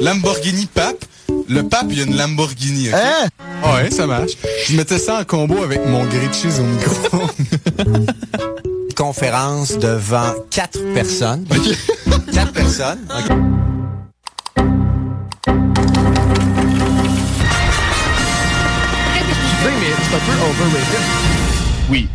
Lamborghini pape. Le pape, il y a une Lamborghini? Hein? Ouais, ça marche. Je mettais ça en combo avec mon grilled cheese au micro. Conférence devant quatre personnes. Quatre personnes. OK. mais c'est un peu overrated. Oui.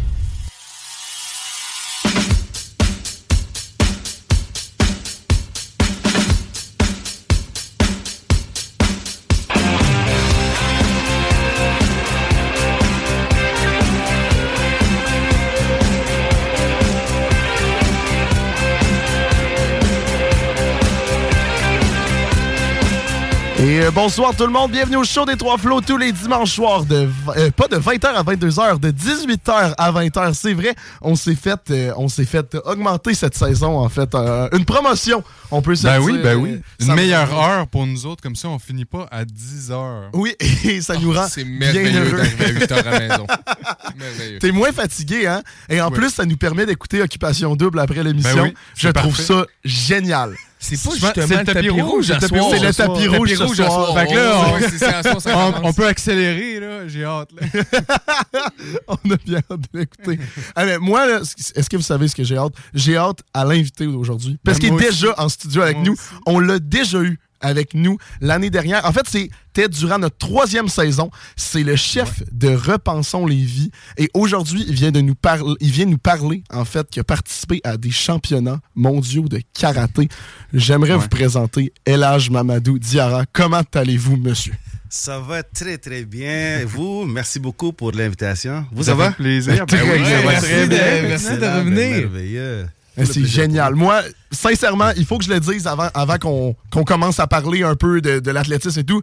Et euh, bonsoir tout le monde, bienvenue au show des Trois Flots tous les dimanches soirs de euh, pas de 20h à 22h, de 18h à 20h. C'est vrai, on s'est fait euh, on s'est fait augmenter cette saison en fait une promotion, on peut se Ben dire. oui, ben oui. Une meilleure heure pour nous autres, comme ça, on finit pas à 10 heures. Oui, et ça nous rend C'est bien merveilleux heureux. d'arriver à 8 heures à la maison. Merveilleux. T'es moins fatigué, hein? Et en Oui. plus, ça nous permet d'écouter Occupation Double après l'émission. Ben oui, Je trouve ça génial. C'est pas C'est le tapis rouge C'est le tapis rouge ce rouge à soir. soir. Fait que là, on, peut accélérer, là. J'ai hâte. On a bien hâte de l'écouter. Ah, mais moi, est-ce que vous savez ce que j'ai hâte? J'ai hâte à l'inviter aujourd'hui. Parce Ben, qu'il est déjà en studio avec nous. On l'a déjà eu avec nous l'année dernière. En fait, c'était durant notre troisième saison. C'est le chef de Repensons les vies. Et aujourd'hui, il vient de nous parler, il vient nous parler, en fait, qu'il a participé à des championnats mondiaux de karaté. J'aimerais vous présenter Elage Mamadou Diarra. Comment allez-vous, monsieur? Ça va très très bien. Et Vous, merci beaucoup pour l'invitation. Vous, Ça ça, va? fait plaisir. Très Ben oui, merci très de- bien. merci de Excellent, revenir. Merveilleux. C'est génial. Moi, sincèrement, il faut que je le dise avant, avant qu'on commence à parler un peu de, de l'athlétisme et tout.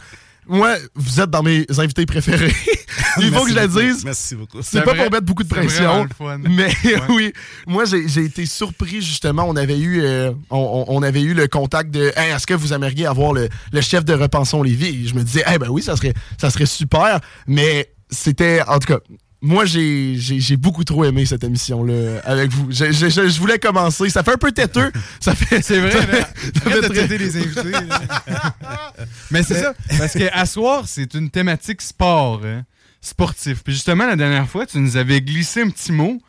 Moi, vous êtes dans mes invités préférés. il faut Merci que je le dise. Merci beaucoup. C'est pas vrai. pour mettre beaucoup de pression. fun. Mais oui, moi j'ai été surpris justement. On avait eu euh, on, on- avait eu le contact de Hey, est-ce que vous aimeriez avoir le, le chef de Repensons Lévis? Et je me disais eh ben oui, ça serait ça serait super. Mais c'était en tout cas. Moi, j'ai j'ai- j'ai beaucoup trop aimé cette émission-là avec vous. Je, je- je- je voulais commencer. Ça fait un peu têteux. Ça fait, C'est vrai, ça fait- ça fait de très- traiter les invités. Mais c'est ça, parce qu'à soir, c'est une thématique sport, hein, sportif. Puis justement, la dernière fois, tu nous avais glissé un petit mot,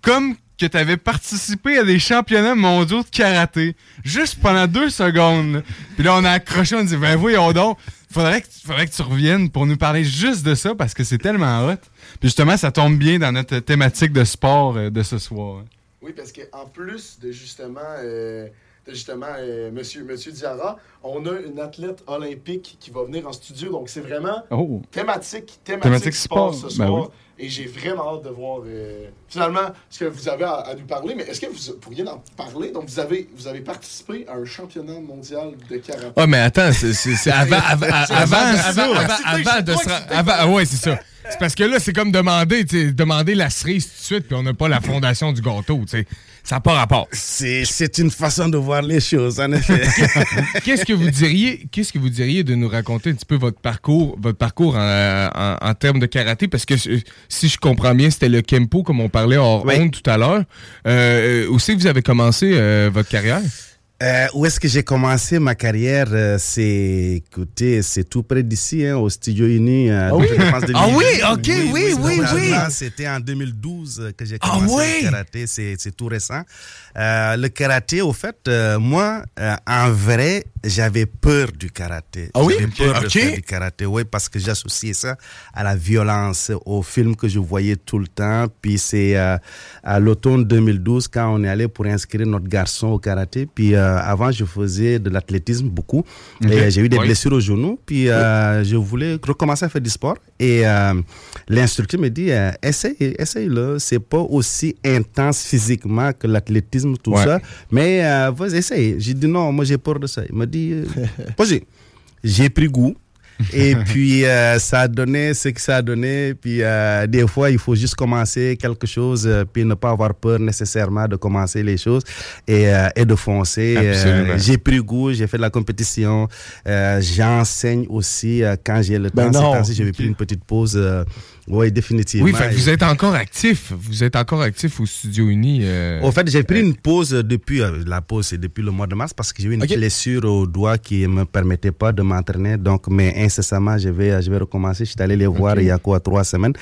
comme que tu avais participé à des championnats mondiaux de karaté, juste pendant deux secondes. Puis là, on a accroché, on dit, ben voyons donc, faudrait que, faudrait que tu reviennes pour nous parler juste de ça, parce que c'est tellement hot. Puis justement, ça tombe bien dans notre thématique de sport euh, de ce soir. Oui, parce qu'en plus de justement, euh, de justement euh, monsieur, monsieur Diarra, on a une athlète olympique qui va venir en studio. Donc, c'est vraiment Oh! thématique, thématique, Thématique sport, sport, ce ben soir. oui. Et j'ai vraiment hâte de voir euh, finalement ce que vous avez à, à nous parler. Mais est-ce que vous pourriez en parler? Donc, vous avez, vous avez participé à un championnat mondial de karaté. Oh, mais attends, c'est- avant, avant, avant, avant avant, de se avant- ouais, c'est ça. C'est parce que là, c'est comme demander, demander la cerise tout de suite, puis on n'a pas la fondation du gâteau, tu sais. Ça n'a pas rapport. C'est une façon de voir les choses, en effet. Qu'est-ce que vous diriez, qu'est-ce que vous diriez de nous raconter un petit peu votre parcours, votre parcours en, en- en termes de karaté, parce que euh, si je comprends bien, c'était le kempo comme on parlait hors Oui. honte tout à l'heure. Euh, euh, où c'est que vous avez commencé euh, votre carrière? Euh, où est-ce que j'ai commencé ma carrière? Euh, C'est, écoutez, c'est tout près d'ici, hein, au Studio Uni. euh, Ah oui? Ah oui, ok, oui, oui, oui. normalement, C'était en 2012 que j'ai Ah commencé oui? le karaté. C'est, tout récent. Euh, le karaté, au fait, euh, moi, euh, en vrai, j'avais peur du karaté. Ah oui? J'avais peur de faire du karaté, oui, parce que j'associais ça à la violence, aux films que je voyais tout le temps. Puis c'est euh, à l'automne 2012 quand on est allé pour inscrire notre garçon au karaté. Puis euh, avant, je faisais de l'athlétisme beaucoup. Et j'ai eu des Oui. blessures au genou. Puis euh, je voulais recommencer à faire du sport. Et l'instructeur me dit, essaye, essaye-le. C'est pas aussi intense physiquement que l'athlétisme, tout Ouais. ça. Mais vas-y, essaye. J'ai dit non, moi j'ai peur de ça. Il dit, euh. J'ai pris goût. Et puis, euh, ça a donné ce que ça a donné. Puis, euh, des fois, il faut juste commencer quelque chose, puis ne pas avoir peur nécessairement de commencer les choses et, et de foncer. J'ai pris goût, j'ai fait de la compétition. J'enseigne aussi quand j'ai le Ben temps. Non. temps-ci, j'avais pris une petite pause. Euh, oui, définitivement. Oui, fait que Et- vous êtes encore actif. Vous êtes encore actif au Studio Uni. euh, au fait, j'ai pris une pause depuis, euh, la pause c'est depuis le mois de mars parce que j'ai eu une blessure au doigt qui me permettait pas de m'entraîner. Donc, mais incessamment, je vais, je vais recommencer. Je suis allé les voir il y a quoi, trois semaines,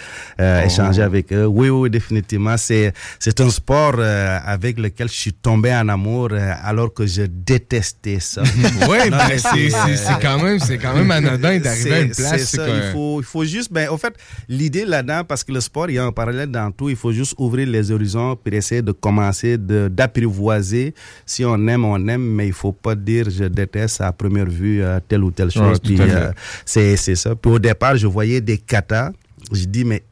euh, échanger avec eux. Oui, oui, définitivement. C'est, c'est un sport euh, avec lequel je suis tombé en amour euh, alors que je détestais ça. Non, ben, mais c'est euh, quand même, c'est quand même anodin d'arriver à une place. c'est ça, il faut, il faut juste, ben, au fait, l'idée là-dedans, parce que le sport, il y a un parallèle dans tout, il faut juste ouvrir les horizons pour essayer de commencer, de, d'apprivoiser. Si on aime, on aime, mais il faut pas dire je déteste à première vue euh, telle ou telle chose. Ouais, Puis, euh, c'est, c'est ça. Puis au départ, je voyais des katas. Je dis, mais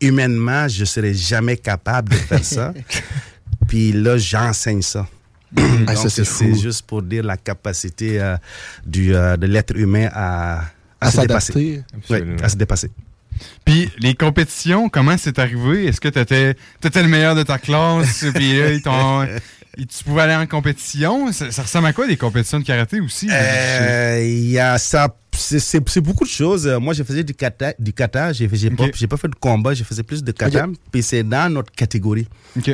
humainement, je serais jamais capable de faire ça. Puis là, j'enseigne ça. Ah, c'est juste pour dire la capacité euh, du, euh, de l'être humain à, À se dépasser. à se dépasser. Puis les compétitions, comment c'est arrivé? Est-ce que tu étais, le meilleur de ta classe? puis là, ils t'ont- tu pouvais aller en compétition? Ça, ça ressemble à quoi des compétitions de karaté aussi? Euh, Il y a ça. C'est- beaucoup de choses. Euh, Moi, je faisais du kata. Du kata. J'ai j'ai pas, fait de combat. Je faisais plus de kata. Puis c'est dans notre catégorie.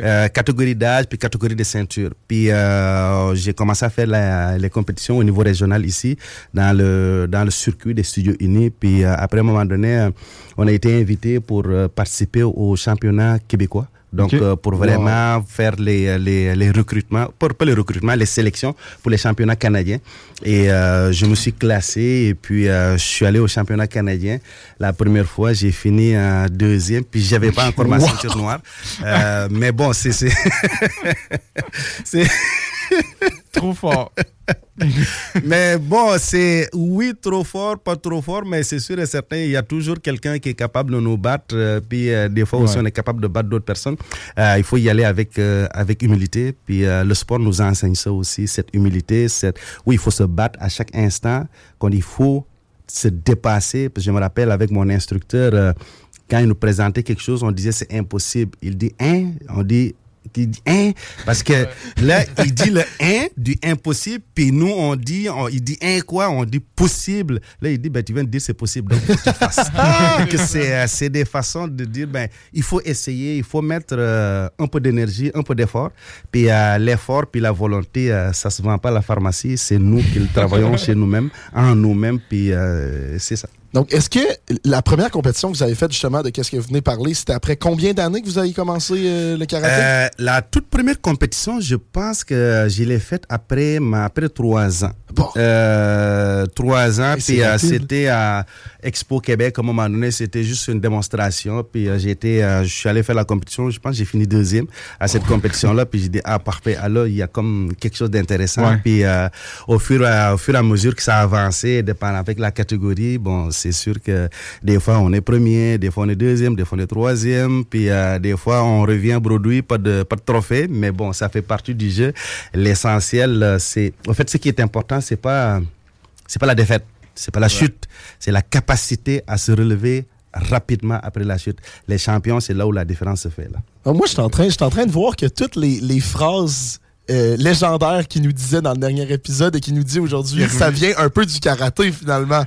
Euh, catégorie d'âge, puis catégorie de ceinture. Puis euh, j'ai commencé à faire la- les compétitions au niveau régional ici, dans le, dans le circuit des studios unis. Puis euh, après, à un moment donné, on a été invité pour participer au championnat québécois. Donc, euh, pour vraiment faire les, les, les recrutements, pour, pas les recrutements, les sélections pour les championnats canadiens. Et euh, je me suis classé et puis euh, je suis allé au championnat canadien. La première fois, j'ai fini en deuxième, puis j'avais pas encore ma ceinture noire. Euh, mais bon, c'est... Trop fort. mais bon, c'est oui, trop fort, pas trop fort, mais c'est sûr et certain, il y a toujours quelqu'un qui est capable de nous battre. euh, puis euh, des fois aussi, on est capable de battre d'autres personnes. Euh, il faut y aller avec, avec humilité. Puis le sport nous enseigne ça aussi, cette humilité. Cette... Oui, il faut se battre à chaque instant, quand il faut se dépasser. Parce que je me rappelle avec mon instructeur, quand il nous présentait quelque chose, on disait c'est impossible. Il dit, hein? On dit, il dit hein? Parce que là il dit le hein du impossible puis nous on dit on- il dit hein quoi? On dit possible. Là il dit ben tu viens de dire c'est possible donc faut que tu fasses. C'est euh, c'est des façons de dire ben il faut essayer il faut mettre euh, un peu d'énergie un peu d'effort puis euh, l'effort puis la volonté euh, ça se vend pas à la pharmacie c'est nous qui le travaillons chez nous-mêmes en nous-mêmes puis c'est ça Donc, est-ce que la première compétition que vous avez faite, justement, de qu'est-ce que vous venez parler, c'était après combien d'années que vous avez commencé euh, le karaté? Euh, la toute première compétition, je pense que je l'ai faite après, ma- après trois ans. Bon. Euh, trois ans, puis euh, c'était à Expo Québec. À un moment donné, c'était juste une démonstration. Puis euh, j'ai été, euh, je suis allé faire la compétition. Je pense que j'ai fini deuxième à cette compétition-là. Puis j'ai dit, ah, parfait. Alors, il y a comme quelque chose d'intéressant. Ouais. Puis euh, au, fur, et à- au fur et à mesure que ça avançait, dépendant avec la catégorie, bon, c'est sûr que des fois on est premier, des fois on est deuxième, des fois on est troisième, puis euh, des fois on revient bredouille, pas de, pas de trophée, mais bon, ça fait partie du jeu. L'essentiel, euh, c'est, en fait, ce qui est important, c'est pas, c'est pas la défaite, c'est pas la chute, c'est la capacité à se relever rapidement après la chute. Les champions, c'est là où la différence se fait là. Alors, moi, je suis en, train- je suis en train de voir que toutes les, les phrases euh, légendaires qu'il nous disait dans le dernier épisode et qu'il nous dit aujourd'hui, ça vient un peu du karaté, finalement.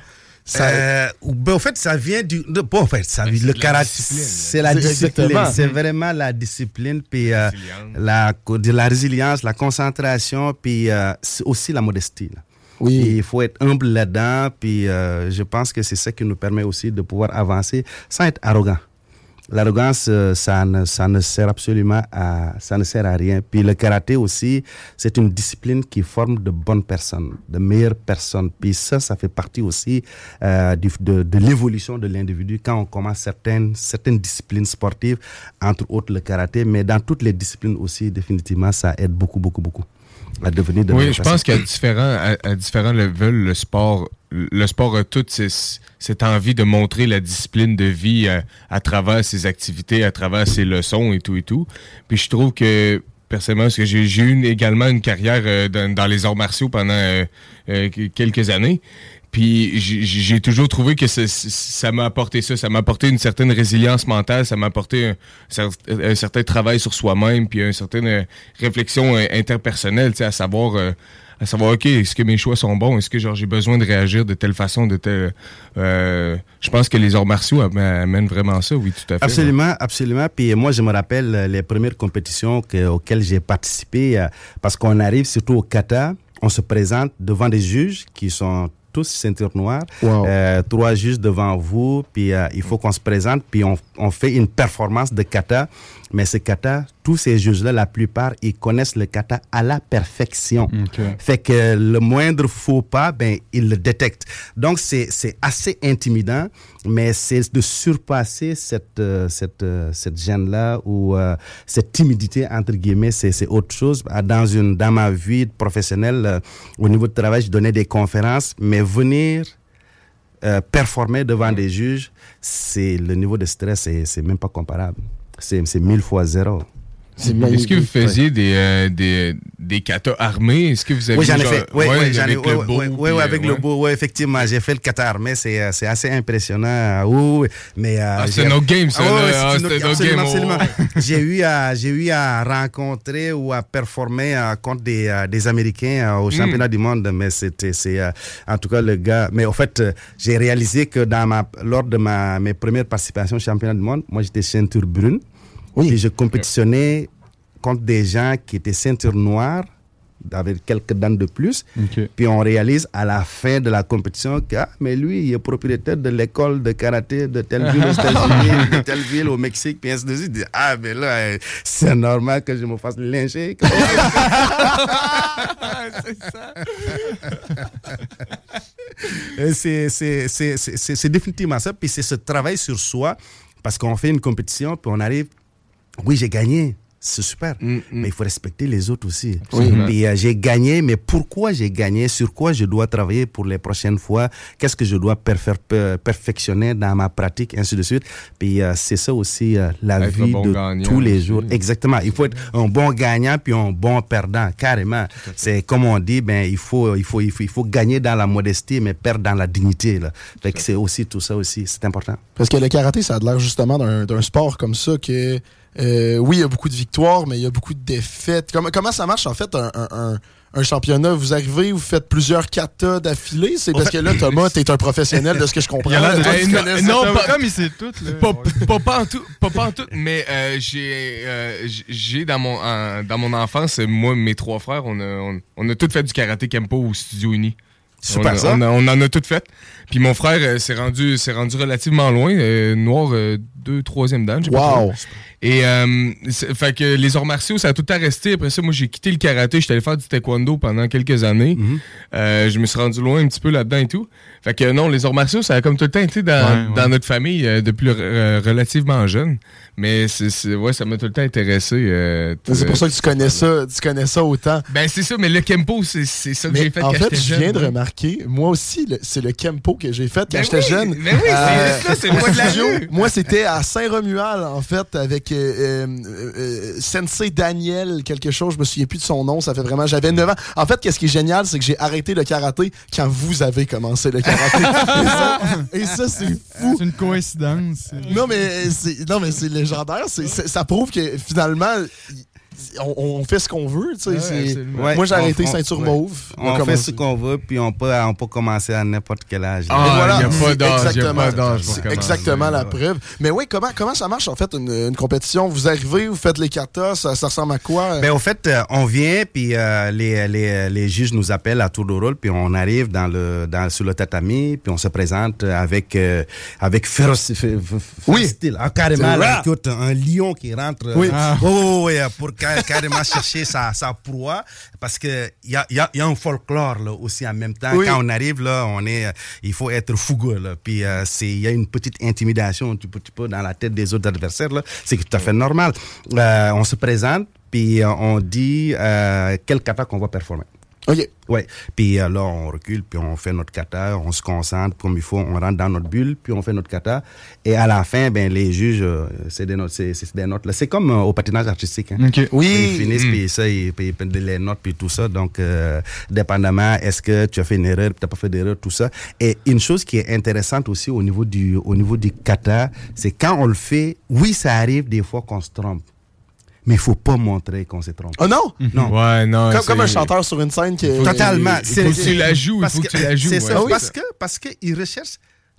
Ça- Euh, ben, en fait, ça vient du. de- Bon, en fait, ça vient, le la karaté, discipline. c'est la discipline. C'est vraiment la discipline, puis euh, Résilience. la, de la résilience, la concentration, puis euh, c'est aussi la modestie. là. oui. Il faut être humble là-dedans, puis euh, je pense que c'est ça qui nous permet aussi de pouvoir avancer sans être arrogant. L'arrogance, euh, ça ne, ça ne sert absolument à, ça ne sert à rien. Puis le karaté aussi, c'est une discipline qui forme de bonnes personnes, de meilleures personnes. Puis ça, ça fait partie aussi euh, de, de l'évolution de l'individu quand on commence certaines, certaines disciplines sportives, entre autres le karaté, mais dans toutes les disciplines aussi, définitivement, ça aide beaucoup, beaucoup, beaucoup à devenir de Oui, je pense qu'à différents, à, à différents levels, le sport, le sport a toute cette envie de montrer la discipline de vie à, à travers ses activités, à travers ses leçons et tout et tout. Puis je trouve que personnellement, parce que j'ai eu également une carrière euh, dans, dans les arts martiaux pendant euh, euh, quelques années. Puis j'ai- toujours trouvé que ça- m'a apporté ça, ça m'a apporté une certaine résilience mentale, ça m'a apporté un, cer- un certain travail sur soi-même, puis une certaine euh, réflexion euh, interpersonnelle, tu sais, à savoir, euh, à savoir, ok, est-ce que mes choix sont bons, est-ce que genre j'ai besoin de réagir de telle façon, de telle. euh, je pense que les arts martiaux am- amènent vraiment ça, oui, tout à fait. Absolument, absolument. Puis moi, je me rappelle les premières compétitions que- auxquelles j'ai participé, parce qu'on arrive surtout au kata, on se présente devant des juges qui sont tous ceinture noire, Wow. Euh, trois juges devant vous, puis euh, il faut qu'on se présente, puis on, on fait une performance de kata. Mais ce kata, tous ces juges-là, la plupart, ils connaissent le kata à la perfection. Fait que le moindre faux pas, ben, ils le détectent. Donc, c'est assez intimidant, mais c'est de surpasser cette, euh, cette, euh, cette gêne-là ou euh, cette timidité, entre guillemets, c'est autre chose. Ah, Dans, une, dans ma vie professionnelle, au niveau de travail, je donnais des conférences, mais venir euh, performer devant des juges, c'est le niveau de stress, c'est même pas comparable. C'est mille fois zéro. Est-ce que vous faisiez des, euh, des, des katas armés? Est-ce que vous avez Oui, j'en ai fait. Oui, ouais, oui, j'en ai avec le beau, oui, oui, puis, oui, euh, avec le ouais. beau, oui, effectivement. J'ai fait le Qatar, mais c'est euh, assez impressionnant. Oui, oui, mais. euh, Ah, c'est j'ai- no game, ça. Ah, Ah, c'est une- c'était no absolument, oh, j'ai eu eu à rencontrer ou à performer euh, contre des, euh, des Américains euh, Hmm. au championnat du monde mais c'était c'est euh, en tout cas le gars mais au fait euh, j'ai réalisé que dans ma lors de ma mes premières participations au championnat du monde moi j'étais ceinture brune Oui. et je compétitionnais contre des gens qui étaient ceinture noire avec quelques dents de plus puis on réalise à la fin de la compétition que, ah, mais lui, il est propriétaire de l'école de karaté de telle ville aux États-Unis, de telle ville au Mexique, puis ainsi de suite. Il dit, Ah, mais là, euh, c'est normal que je me fasse lyncher. C'est- c'est- c'est définitivement ça. Puis c'est ce travail sur soi, parce qu'on fait une compétition, puis on arrive, oui, j'ai gagné. C'est super. Mais il faut respecter les autres aussi. Puis euh, j'ai gagné, mais pourquoi j'ai gagné? Sur quoi je dois travailler pour les prochaines fois? Qu'est-ce que je dois per- perfectionner dans ma pratique, ainsi de suite. Puis euh, c'est ça aussi euh, la Être vie bon de gagnant tous les jours. Exactement. Il faut être un bon gagnant puis un bon perdant, carrément. C'est comme on dit, ben il faut, il faut, il faut, il faut gagner dans la modestie, mais perdre dans la dignité. Là. Fait que c'est aussi tout ça aussi, c'est important. Parce que le karaté, ça a l'air justement d'un d'un sport comme ça que, euh, oui, il y a beaucoup de victoires, mais il y a beaucoup de défaites. Comment, comment ça marche en fait un, un- un- un championnat? Vous arrivez, vous faites plusieurs katas d'affilée? C'est parce que là, Thomas, t'es un professionnel de ce que je comprends. Toi, Hey, tu non, connais non, ça. pas- Comme il sait tout, là. Pas, pas, pas en tout, pas, pas en tout, mais euh, j'ai euh, j'ai dans mon dans mon enfance, moi mes trois frères, on a on, on a tous fait du karaté kempo au studio uni. Super on, a- ça. on, a- on en a tout fait. Puis mon frère euh, s'est rendu s'est rendu relativement loin, euh, noir euh, deux troisième dan. Wow! Et euh, fait que les arts martiaux, ça a tout le temps resté. Après ça, moi, j'ai quitté le karaté. J'étais allé faire du taekwondo pendant quelques années. Mhm. Euh, je me suis rendu loin un petit peu là-dedans et tout. Fait que non, les arts martiaux, ça a comme tout le temps été dans, Ouais, ouais. dans notre famille euh, depuis euh, relativement jeune. Mais c'est, c'est- ouais, ça m'a tout le temps intéressé. euh, C'est pour ça que tu connais ça, tu connais ça autant. Ben c'est ça, mais le kempo, c'est, c'est ça que Mais j'ai fait en quand fait, j'étais je jeune. viens de ouais. remarquer, moi aussi, le- c'est le Kempo que j'ai fait quand Ben j'étais oui, jeune. ben oui, c'est ça, c'est moi de la. Moi, c'était à Saint-Romuald, en fait, avec euh, euh, euh, Sensei Daniel, quelque chose, je me souviens plus de son nom, ça fait vraiment, j'avais 9 ans. En fait, qu'est-ce qui est génial, c'est que j'ai arrêté le karaté quand vous avez commencé le karaté. et ça, c'est fou. C'est une coïncidence. Non, mais c'est, non, mais c'est légendaire. Ça prouve que finalement, on, on fait ce qu'on veut. tu sais, Ouais, Moi, j'ai arrêté on- ceinture ouais. mauve. On fait ce qu'on veut, puis on peut, on peut commencer à n'importe quel âge. Ah, Et voilà, il y a pas d'âge, il exactement- c'est exactement la preuve. Mais oui, comment, comment ça marche? En fait une, une compétition? Vous arrivez, vous faites les katas, ça, ça ressemble à quoi? Ben, au fait, euh, on vient, puis euh, les, les, les juges nous appellent à tour de rôle, puis on arrive dans le, dans, sur le tatami, puis on se présente avec, euh, avec féroci- fé- fé- Oui. Ah, carrément, là, écoute, un lion qui rentre. euh, Oui. oh, oh, oui, pour carrément chercher sa, sa proie, parce que il y a, y, a, y a un folklore là, aussi en même temps. Oui. Quand on arrive, là, on est, euh, il faut être fougueux, là. Puis euh, c'est- il y a une petite intimidation un petit peu, dans la tête des autres adversaires, là. C'est tout à fait normal. Euh, on se présente, puis euh, on dit euh, quel kata qu'on va performer. OK. Ouais. Puis euh, là, on recule, puis on fait notre kata, on se concentre comme il faut, on rentre dans notre bulle, puis on fait notre kata. Et à la fin, ben les juges, euh, c'est des notes, c'est, c'est des notes. Là, c'est comme euh, au patinage artistique. Hein. OK. Oui. Ils finissent, puis ça, ils, puis les notes, puis tout ça. Donc, euh, dépendamment, est-ce que tu as fait une erreur, tu n'as pas fait d'erreur, tout ça. Et une chose qui est intéressante aussi au niveau du, au niveau du kata, c'est quand on le fait, oui, ça arrive des fois qu'on se trompe. Mais il faut pas montrer qu'on s'est trompé. Oh non? Non. Ouais, non. Comme, c'est- comme un chanteur sur une scène qui. Totalement. Il faut que tu la joues, il parce faut que tu la joues. C'est ouais. ça, Ah oui. parce que parce que il recherche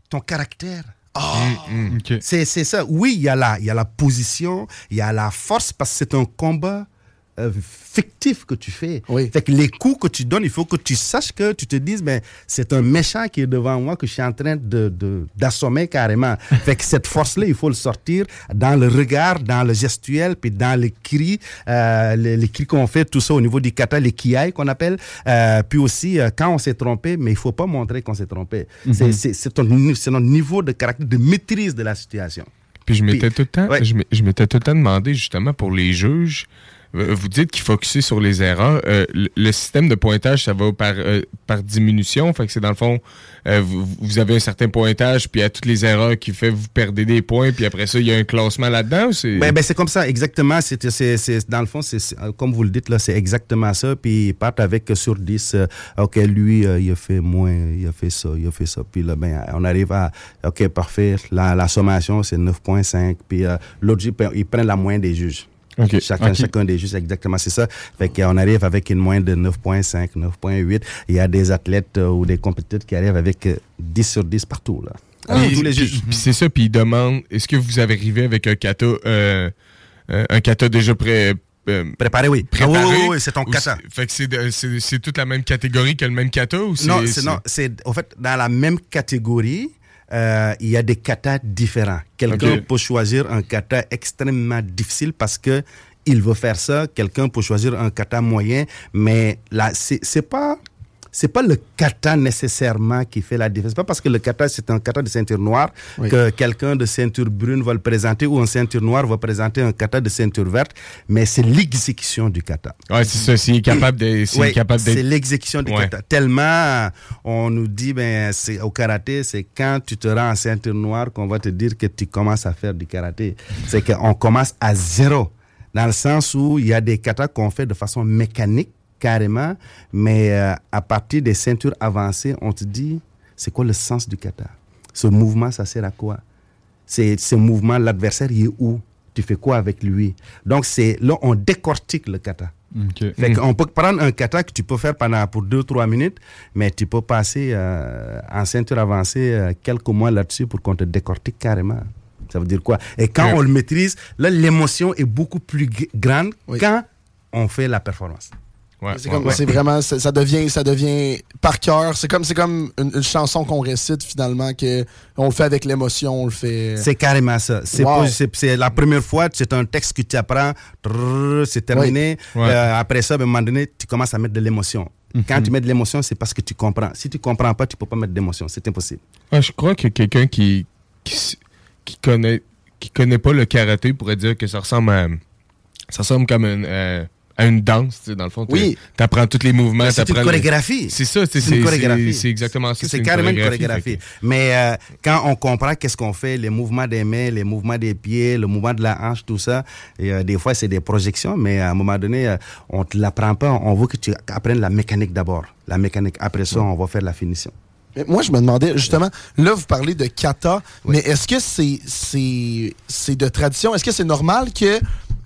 ton caractère. OK. C'est c'est ça. Oui, il y a la il y a la position, il y a la force parce que c'est un combat euh, fictif que tu fais. Oui. Fait que les coups que tu donnes, il faut que tu saches que tu te dises, ben, c'est un méchant qui est devant moi que je suis en train de, de- d'assommer carrément. fait que cette force-là, il faut le sortir dans le regard, dans le gestuel, puis dans les cris, euh, les, les cris qu'on fait, tout ça au niveau du kata, les kiai qu'on appelle. Euh, puis aussi, quand on s'est trompé, mais il faut pas montrer qu'on s'est trompé. C'est, c'est, notre niveau de caractère, de maîtrise de la situation. Puis je m'étais tout le temps, ouais. je m'é- je m'étais tout le temps demandé justement pour les juges. Euh, Vous dites qu'il faut focuser sur les erreurs. Euh, le, système de pointage, ça va par, euh, par diminution. Fait que c'est dans le fond, euh, vous, avez un certain pointage, puis à toutes les erreurs qui fait, vous perdez des points, puis après ça, il y a un classement là-dedans c'est. Ben, ben, comme ça, exactement. C'est, c'est, c'est- dans le fond, c'est, comme vous le dites, là, c'est exactement ça. Puis ils partent avec sur 10. euh, OK, lui, il a fait moins, il a fait ça, il a fait ça. Puis là, ben, on arrive à, OK, parfait. La, sommation, c'est 9,5. Puis l'autre ils prennent la moyenne des juges. Chacun, chacun des juges, exactement, c'est ça. Fait qu'on arrive avec une moyenne de 9,5, 9,8. Il y a des athlètes euh, ou des compétiteurs qui arrivent avec euh, 10 sur 10 partout, là. Avec Puis- tous les juges. c'est ça, puis ils demandent est-ce que vous avez arrivé avec un kata, euh, euh, un kata déjà prêt. euh, Préparé, oui. préparé, Ah oui, oui, oui, c'est ton kata. c'est- Fait que c'est, toute la même catégorie que le même kata ou c'est. Non, c'est, non, c'est au fait dans la même catégorie. Euh, il y a des katas différents. Quelqu'un peut choisir un kata extrêmement difficile parce que il veut faire ça. Quelqu'un peut choisir un kata moyen, mais là, c'est pas c'est pas le kata nécessairement qui fait la différence. C'est pas parce que le kata c'est un kata de ceinture noire Oui. que quelqu'un de ceinture brune va le présenter ou un ceinture noire va présenter un kata de ceinture verte, mais c'est l'exécution du kata. Ouais, c'est ça. S'il est capable de, capable c'est l'exécution du Ouais. kata. Tellement, on nous dit, ben, c'est au karaté, c'est quand tu te rends en ceinture noire qu'on va te dire que tu commences à faire du karaté. C'est qu'on commence à zéro. Dans le sens où il y a des katas qu'on fait de façon mécanique, carrément, mais euh, à partir des ceintures avancées, on te dit, c'est quoi le sens du kata? Ce mouvement, ça sert à quoi? C'est ce mouvement, l'adversaire, il est où? Tu fais quoi avec lui? Donc, c'est là, on décortique le kata. OK. Fait qu'on peut prendre un kata que tu peux faire pendant pour 2-3 minutes, mais tu peux passer euh, en ceinture avancée euh, quelques mois là-dessus pour qu'on te décortique carrément. Ça veut dire quoi? Et quand Ouais. on le maîtrise, là, l'émotion est beaucoup plus grande Oui. quand on fait la performance. Ouais, C'est ouais, comme- ouais. c'est vraiment, ça, ça devient, ça devient par cœur. C'est comme, c'est comme une, une chanson qu'on récite finalement que on le fait avec l'émotion, on le fait. C'est carrément ça. C'est Wow. pas- c'est- c'est la première fois, c'est un texte que tu apprends, c'est terminé. Ouais. Euh, après ça, ben, à un moment donné, tu commences à mettre de l'émotion. Quand tu mets de l'émotion, c'est parce que tu comprends. Si tu comprends pas, tu peux pas mettre d'émotion. C'est impossible. Ouais, je crois que quelqu'un qui, qui connaît qui connaît pas le karaté pourrait dire que ça ressemble à ça ressemble comme une, euh, à une danse, tu sais, dans le fond. Oui. Tu apprends tous les mouvements, C'est une le- chorégraphie. C'est ça, c'est C'est une chorégraphie. c'est exactement ça. C'est carrément une chorégraphie. Mais euh, quand on comprend qu'est-ce qu'on fait, les mouvements des mains, les mouvements des pieds, le mouvement de la hanche, tout ça, et, euh, des fois c'est des projections, mais à un moment donné, euh, on te l'apprend pas. On veut que tu apprennes la mécanique d'abord. La mécanique. Après ça, on va faire la finition. Mais Moi, je me demandais, justement, là, vous parlez de kata, mais est-ce que c'est c'est c'est de tradition? Est-ce que c'est normal que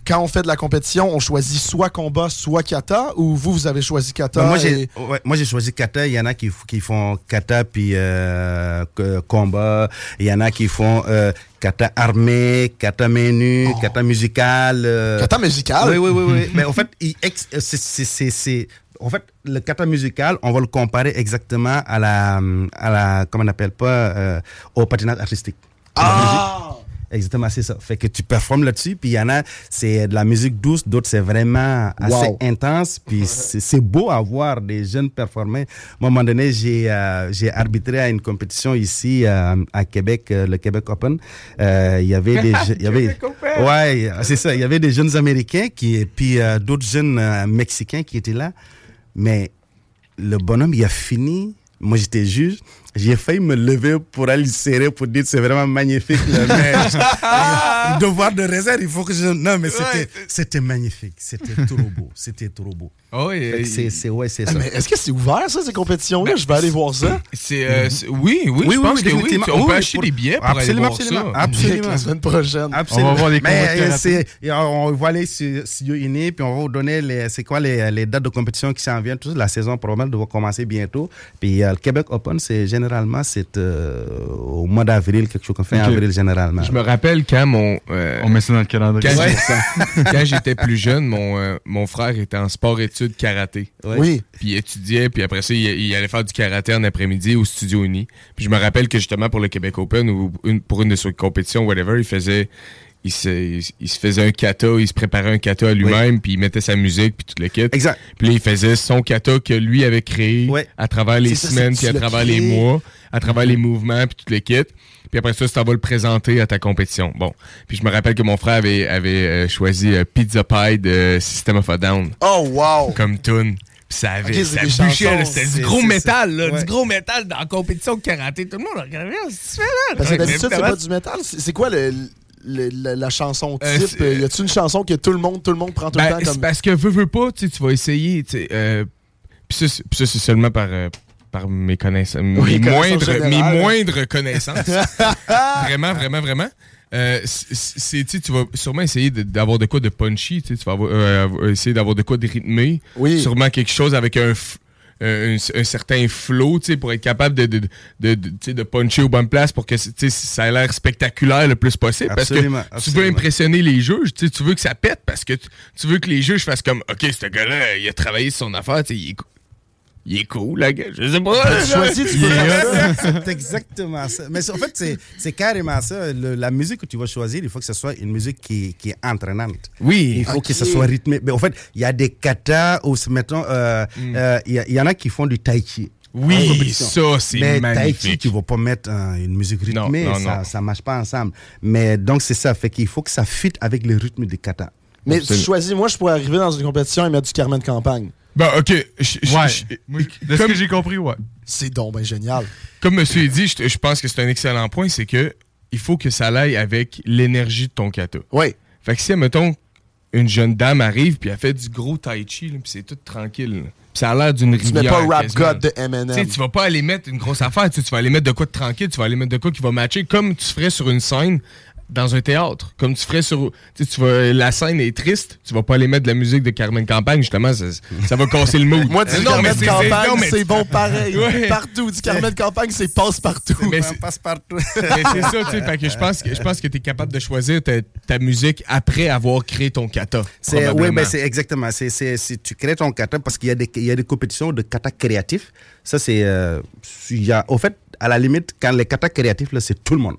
quand on fait de la compétition, on choisit soit combat, soit kata, ou vous, vous avez choisi kata? Ben, moi, et- j'ai ouais, choisi kata. Il y en a qui, qui font kata puis euh, combat. Il y en a qui font euh, kata armé, kata menu, kata musical. euh, Kata musical? Oui, oui, oui. oui. Mais en fait, c'est- en fait, le kata musical, on va le comparer exactement à la, à la comment on appelle pas, euh, au patinage artistique. Ah! Exactement, c'est ça. Fait que tu performes là-dessus, puis il y en a, c'est de la musique douce, d'autres c'est vraiment assez Wow. intense, puis c'est beau à voir des jeunes performer. Moi, à un moment donné, j'ai euh, arbitré à une compétition ici euh, à Québec, euh, le Québec Open. Euh, Il y avait des, y avait, ouais, c'est ça. Il y avait des jeunes Américains qui, puis euh, d'autres jeunes Mexicains qui étaient là, mais le bonhomme, il a fini. Moi, j'étais juge. J'ai failli me lever pour aller le serrer pour dire c'est vraiment magnifique. là, mais devoir de réserve, il faut que je. Non, mais c'était, c'était magnifique. C'était trop beau. C'était trop beau. Ouais, euh, c'est, ouais, c'est Ah, ça. mais est-ce que c'est ouvert, ça, ces compétitions-là? Ben, je vais aller voir ça. c'est, euh, c'est- oui, oui, Oui, je oui, pense oui, que oui. On peut Oui, acheter pour- des billets pour Absolument, aller voir absolument. ça. Absolument. La semaine prochaine. Absolument. On va voir les Mais euh, on on va aller sur Studio Uni, puis on va vous donner les, c'est quoi les, les dates de compétition qui s'en viennent. Toute la saison probablement va commencer bientôt. Puis euh, le Québec Open, c'est généralement c'est euh, au mois d'avril, quelque chose comme fin avril généralement. Je me rappelle quand mon. euh, On met ça dans le calendrier. quand, Ouais. j'ai- quand j'étais plus jeune, mon, euh, mon frère était en sport-études karaté. Ouais. Oui. Puis il étudiait, puis après ça, il, il allait faire du karaté en après-midi au Studio Uni. Puis je me rappelle que justement pour le Québec Open ou une, pour une de ses compétitions, whatever, il faisait. Il se, il, il se faisait un kata, il se préparait un kata à lui-même, puis il mettait sa musique, puis tout le kit. Exact. Puis là, il faisait son kata que lui avait créé à travers les ça, semaines, puis à tu travers les mois, à travers les mouvements, puis tout le kit. Puis après ça, tu vas le présenter à ta compétition. Bon. Puis je me rappelle que mon frère avait, avait euh, choisi euh, Pizza Pie de System of a Down Oh, wow! comme tune. Puis ça avait, Ok, c'est ça c'était du gros métal, là, Ouais. du gros métal dans la compétition de karaté. Tout le monde regardait, c'est fait là? Parce que d'habitude, c'est pas du métal. C'est quoi le, le- la, la chanson Euh, type? c'est- y a-tu une chanson que tout le monde, tout le monde prend tout Ben, le temps c'est comme. parce que veux, veux pas, tu vas essayer, euh, puis ça, c'est- seulement par, euh, par mes connaissances, mes, connaissances moindres, mes moindres connaissances. vraiment, vraiment, vraiment. Euh, c'est, tu vas sûrement essayer de- d'avoir de quoi de punchy, tu vas avoir- euh, essayer d'avoir de quoi de rythmé. Oui. Sûrement quelque chose avec un, un, un- certain flow, tu sais, pour être capable de, de, de, de, tu sais, de puncher aux bonnes places pour que tu sais, ça ait l'air spectaculaire le plus possible. Absolument, parce que tu veux impressionner les juges, tu sais, tu veux que ça pète parce que tu, tu veux que les juges fassent comme, OK, ce gars-là, il a travaillé sur son affaire, tu sais, il est, il est cool, la gars. Je sais pas. Tu choisis, tu peux faire ça. C'est exactement ça. Mais en fait, c'est- carrément ça. Le- la musique que tu vas choisir, il faut que ce soit une musique qui, qui est entraînante. Oui. Il faut que ce soit rythmé. Mais en fait, il y a des katas où, mettons, euh, euh, il y, en a qui font du tai chi. Oui, ça, c'est Mais tai chi, magnifique. tu vas pas mettre euh, une musique rythmée, Non, non, ça, non. ça marche pas ensemble. Mais donc c'est ça, fait qu'il faut que ça fit avec le rythme du kata. Mais tu choisis, moi, je pourrais arriver dans une compétition et mettre du Carmen de campagne. Ben, OK. je- je- Ouais. je- Moi, De ce comme- que j'ai compris, ouais. C'est donc ben génial. comme monsieur a dit, je, pense que c'est un excellent point, c'est que il faut que ça aille avec l'énergie de ton kata. Oui. Fait que si, mettons, une jeune dame arrive puis elle fait du gros tai chi, puis c'est tout tranquille, là, puis ça a l'air d'une Tu rivière. mets pas Rap. God de Tu sais, Eminem. tu vas pas aller mettre une grosse affaire, tu sais, tu vas aller mettre de quoi de tranquille, tu vas aller mettre de quoi qui va matcher comme tu ferais sur une scène dans un théâtre. Comme tu ferais sur. Tu vas, la scène est triste, tu vas pas aller mettre de la musique de Carmen Campagne, justement, ça, ça va casser le mood. Moi, du Non, mais Carmen c'est- non, campagne, mais- c'est bon pareil. Ouais. Partout. Du Carmen de campagne, c'est passe partout. Mais c'est- passe partout. Mais c'est ça, tu sais. Fait que je pense que, je pense que tu es capable de choisir ta, ta musique après avoir créé ton kata. C'est, oui, ben c'est exactement. C'est, c'est, c'est- tu crées ton kata parce qu'il y a des, il y a des compétitions de kata créatifs. Ça, c'est. euh, il y a, au fait, à la limite, quand les kata créatifs, là, c'est tout le monde.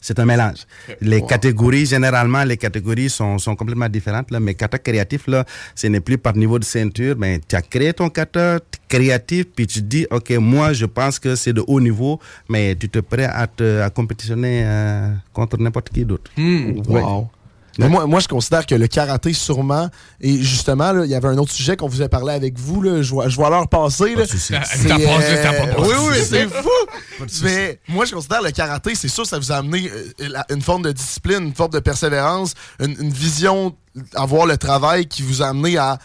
C'est un mélange. Les catégories, généralement, les catégories sont, sont complètement différentes. Là, mais kata créatif, là, ce n'est plus par niveau de ceinture. Mais tu as créé ton kata créatif, puis tu te dis, OK, moi, je pense que c'est de haut niveau, mais tu te prêt à, te, à compétitionner euh, contre n'importe qui d'autre. Hmm. Wow. Mais moi, moi, je considère que le karaté, sûrement, et justement, là, il y avait un autre sujet qu'on vous a parlé avec vous, là, je vois, je vois l'heure passer. Là. pas euh. Oui, oui, c'est fou. Mais moi, je considère le karaté, c'est sûr, ça vous a amené euh, une forme de discipline, une forme de persévérance, une, une vision, avoir le travail qui vous a amené à,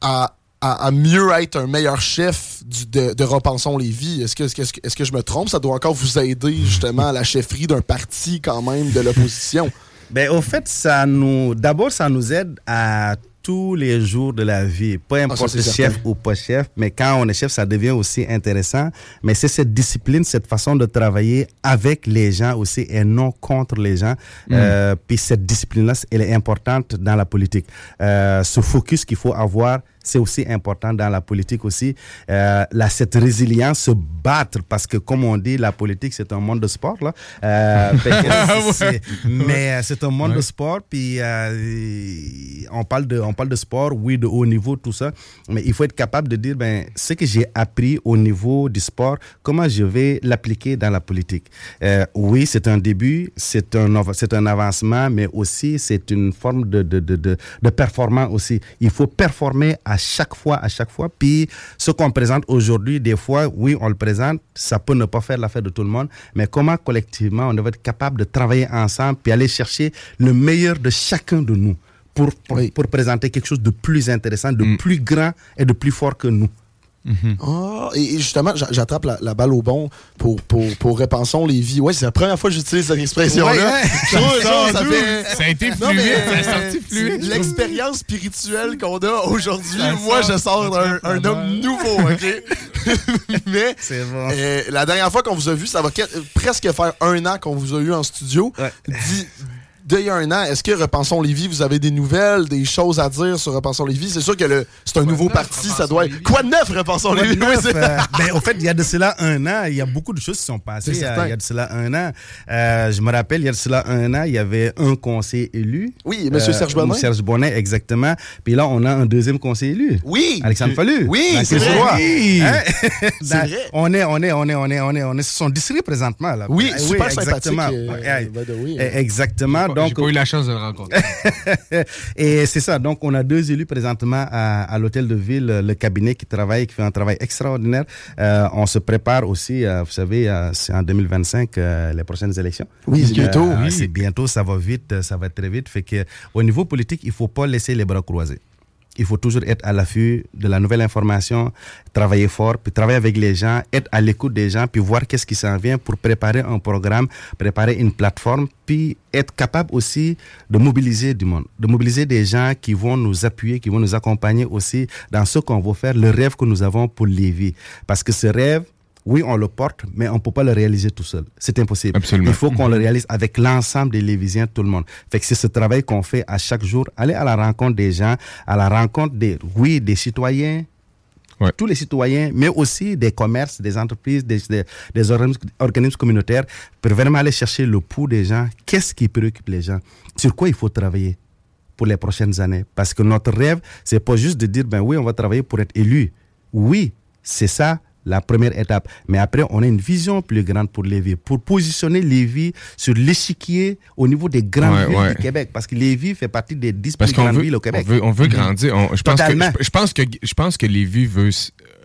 à, à- à mieux être un meilleur chef du- de, de Repensons les vies. Est-ce que, est-ce, que, est-ce que je me trompe? Ça doit encore vous aider justement à la chefferie d'un parti quand même de l'opposition. Ben, au fait, ça nous, d'abord, ça nous aide à tous les jours de la vie, peu importe c'est chef certain. ou pas chef, mais quand on est chef, ça devient aussi intéressant. Mais c'est cette discipline, cette façon de travailler avec les gens aussi et non contre les gens. Euh, puis cette discipline-là, elle est importante dans la politique. Euh, ce focus qu'il faut avoir, c'est aussi important dans la politique aussi. Euh, là, cette résilience, se battre, parce que comme on dit, la politique, c'est un monde de sport. Là. Euh, mais euh, c'est un monde de sport, puis euh, on, parle de, on parle de sport, oui, de haut niveau, tout ça, mais il faut être capable de dire, ben, ce que j'ai appris au niveau du sport, comment je vais l'appliquer dans la politique? Oui, c'est un début, c'est un, c'est un avancement, mais aussi c'est une forme de, de, de, de, de performance aussi. Il faut performer à chaque fois, à chaque fois. Puis ce qu'on présente aujourd'hui, des fois, oui, on le présente, ça peut ne pas faire l'affaire de tout le monde, mais comment collectivement on doit être capable de travailler ensemble puis aller chercher le meilleur de chacun de nous pour, pour, Oui. pour présenter quelque chose de plus intéressant, de plus grand et de plus fort que nous. Ah, et et justement, j'a- j'attrape la, la balle au bon pour, pour, pour Repensons les vies. Ouais, c'est la première fois que j'utilise cette expression-là. Ouais, hein? Ça, ça fait... Ça a été fluide, mais, ça a sorti fluide. L'expérience spirituelle qu'on a aujourd'hui, moi, je sors d'un un homme nouveau, OK? mais bon. euh, la dernière fois qu'on vous a vu, ça va que- presque faire un an qu'on vous a eu en studio. Ouais. D'il y a un an, est-ce que Repensons Lévis, vous avez des nouvelles, des choses à dire sur Repensons Lévis? C'est sûr que le- c'est un nouveau neuf, parti, ça doit être... Quoi de neuf, Repensons Lévis? Oui, neuf, c'est- euh, ben, au fait, il y a de cela un an, il y a beaucoup de choses qui sont passées. Euh. Il y a de cela un an. Euh, je me rappelle, il y a de cela un an, il y avait un conseiller élu. Oui, M. Serge Bonnet. Serge Bonnet, exactement. Puis là, on a un deuxième conseiller élu. Oui! Alexandre Fallu. Oui, c'est vrai. Oui. Hein? Dans- vrai. On est, on est, on est, on est, on est, on est sur son district présentement là. Oui, Eh super sympathique. exactement. Exactement. J'ai Donc, pas eu la chance de le rencontrer. et c'est ça. Donc, on a deux élus présentement à, à l'hôtel de ville, le cabinet qui travaille, qui fait un travail extraordinaire. Euh, on se prépare aussi, euh, vous savez, euh, c'est en 2025 euh, les prochaines élections. Oui, c'est bientôt. Euh, Oui. C'est bientôt, ça va vite, ça va très vite. Fait que au niveau politique, il faut pas laisser les bras croisés. Il faut toujours être à l'affût de la nouvelle information, travailler fort, puis travailler avec les gens, être à l'écoute des gens, puis voir qu'est-ce qui s'en vient pour préparer un programme, préparer une plateforme, puis être capable aussi de mobiliser du monde, de mobiliser des gens qui vont nous appuyer, qui vont nous accompagner aussi dans ce qu'on veut faire, le rêve que nous avons pour Lévis. Parce que ce rêve, oui, on le porte, mais on ne peut pas le réaliser tout seul. C'est impossible. Absolument. Il faut qu'on le réalise avec l'ensemble des Lévisiens, tout le monde. Fait que c'est ce travail qu'on fait à chaque jour, aller à la rencontre des gens, à la rencontre des, oui, des citoyens, Ouais. tous les citoyens, mais aussi des commerces, des entreprises, des, des, des organismes, organismes communautaires, pour vraiment aller chercher le pouls des gens. Qu'est-ce qui préoccupe les gens? Sur quoi il faut travailler pour les prochaines années? Parce que notre rêve, c'est pas juste de dire, ben oui, on va travailler pour être élu. Oui, c'est ça la première étape. Mais après, on a une vision plus grande pour Lévis, pour positionner Lévis sur l'échiquier au niveau des grandes Ouais, villes ouais. du Québec. Parce que Lévis fait partie des 10 Parce plus grandes veut, villes au on Québec. veut, on veut grandir. On- je, pense que, je pense que je pense que Lévis veut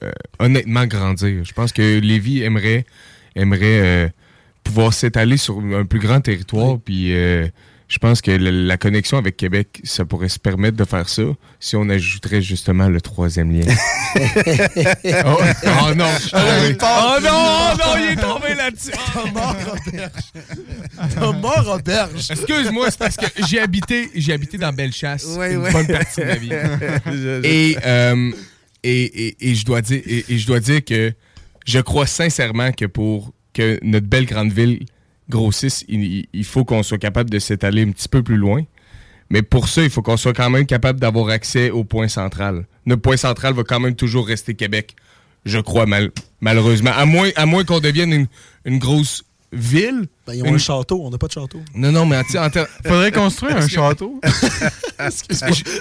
euh, honnêtement grandir. Je pense que Lévis aimerait aimerait euh, pouvoir s'étaler sur un plus grand territoire. Puis euh, je pense que la, la connexion avec Québec, ça pourrait se permettre de faire ça si on ajouterait justement le troisième lien. oh, oh non! Ah oui. Oh non! Oh non! Il est tombé là-dessus! Thomas Roberge. Thomas Roberge. Excuse-moi, c'est parce que j'ai habité, j'ai habité dans Bellechasse Ouais, une ouais. bonne partie de ma vie. Et, euh, et, et, et je dois dire, et, et je dois dire que je crois sincèrement que pour que notre belle grande ville grossisse, il, il- faut qu'on soit capable de s'étaler un petit peu plus loin. Mais pour ça, il faut qu'on soit quand même capable d'avoir accès au point central. Notre point central va quand même toujours rester Québec, je crois, mal- malheureusement. À moins, à moins qu'on devienne une, une grosse ville. Ben, ils ont Une- un château, on n'a pas de château. Non, non, mais en, ter- Faudrait construire un château. je- tu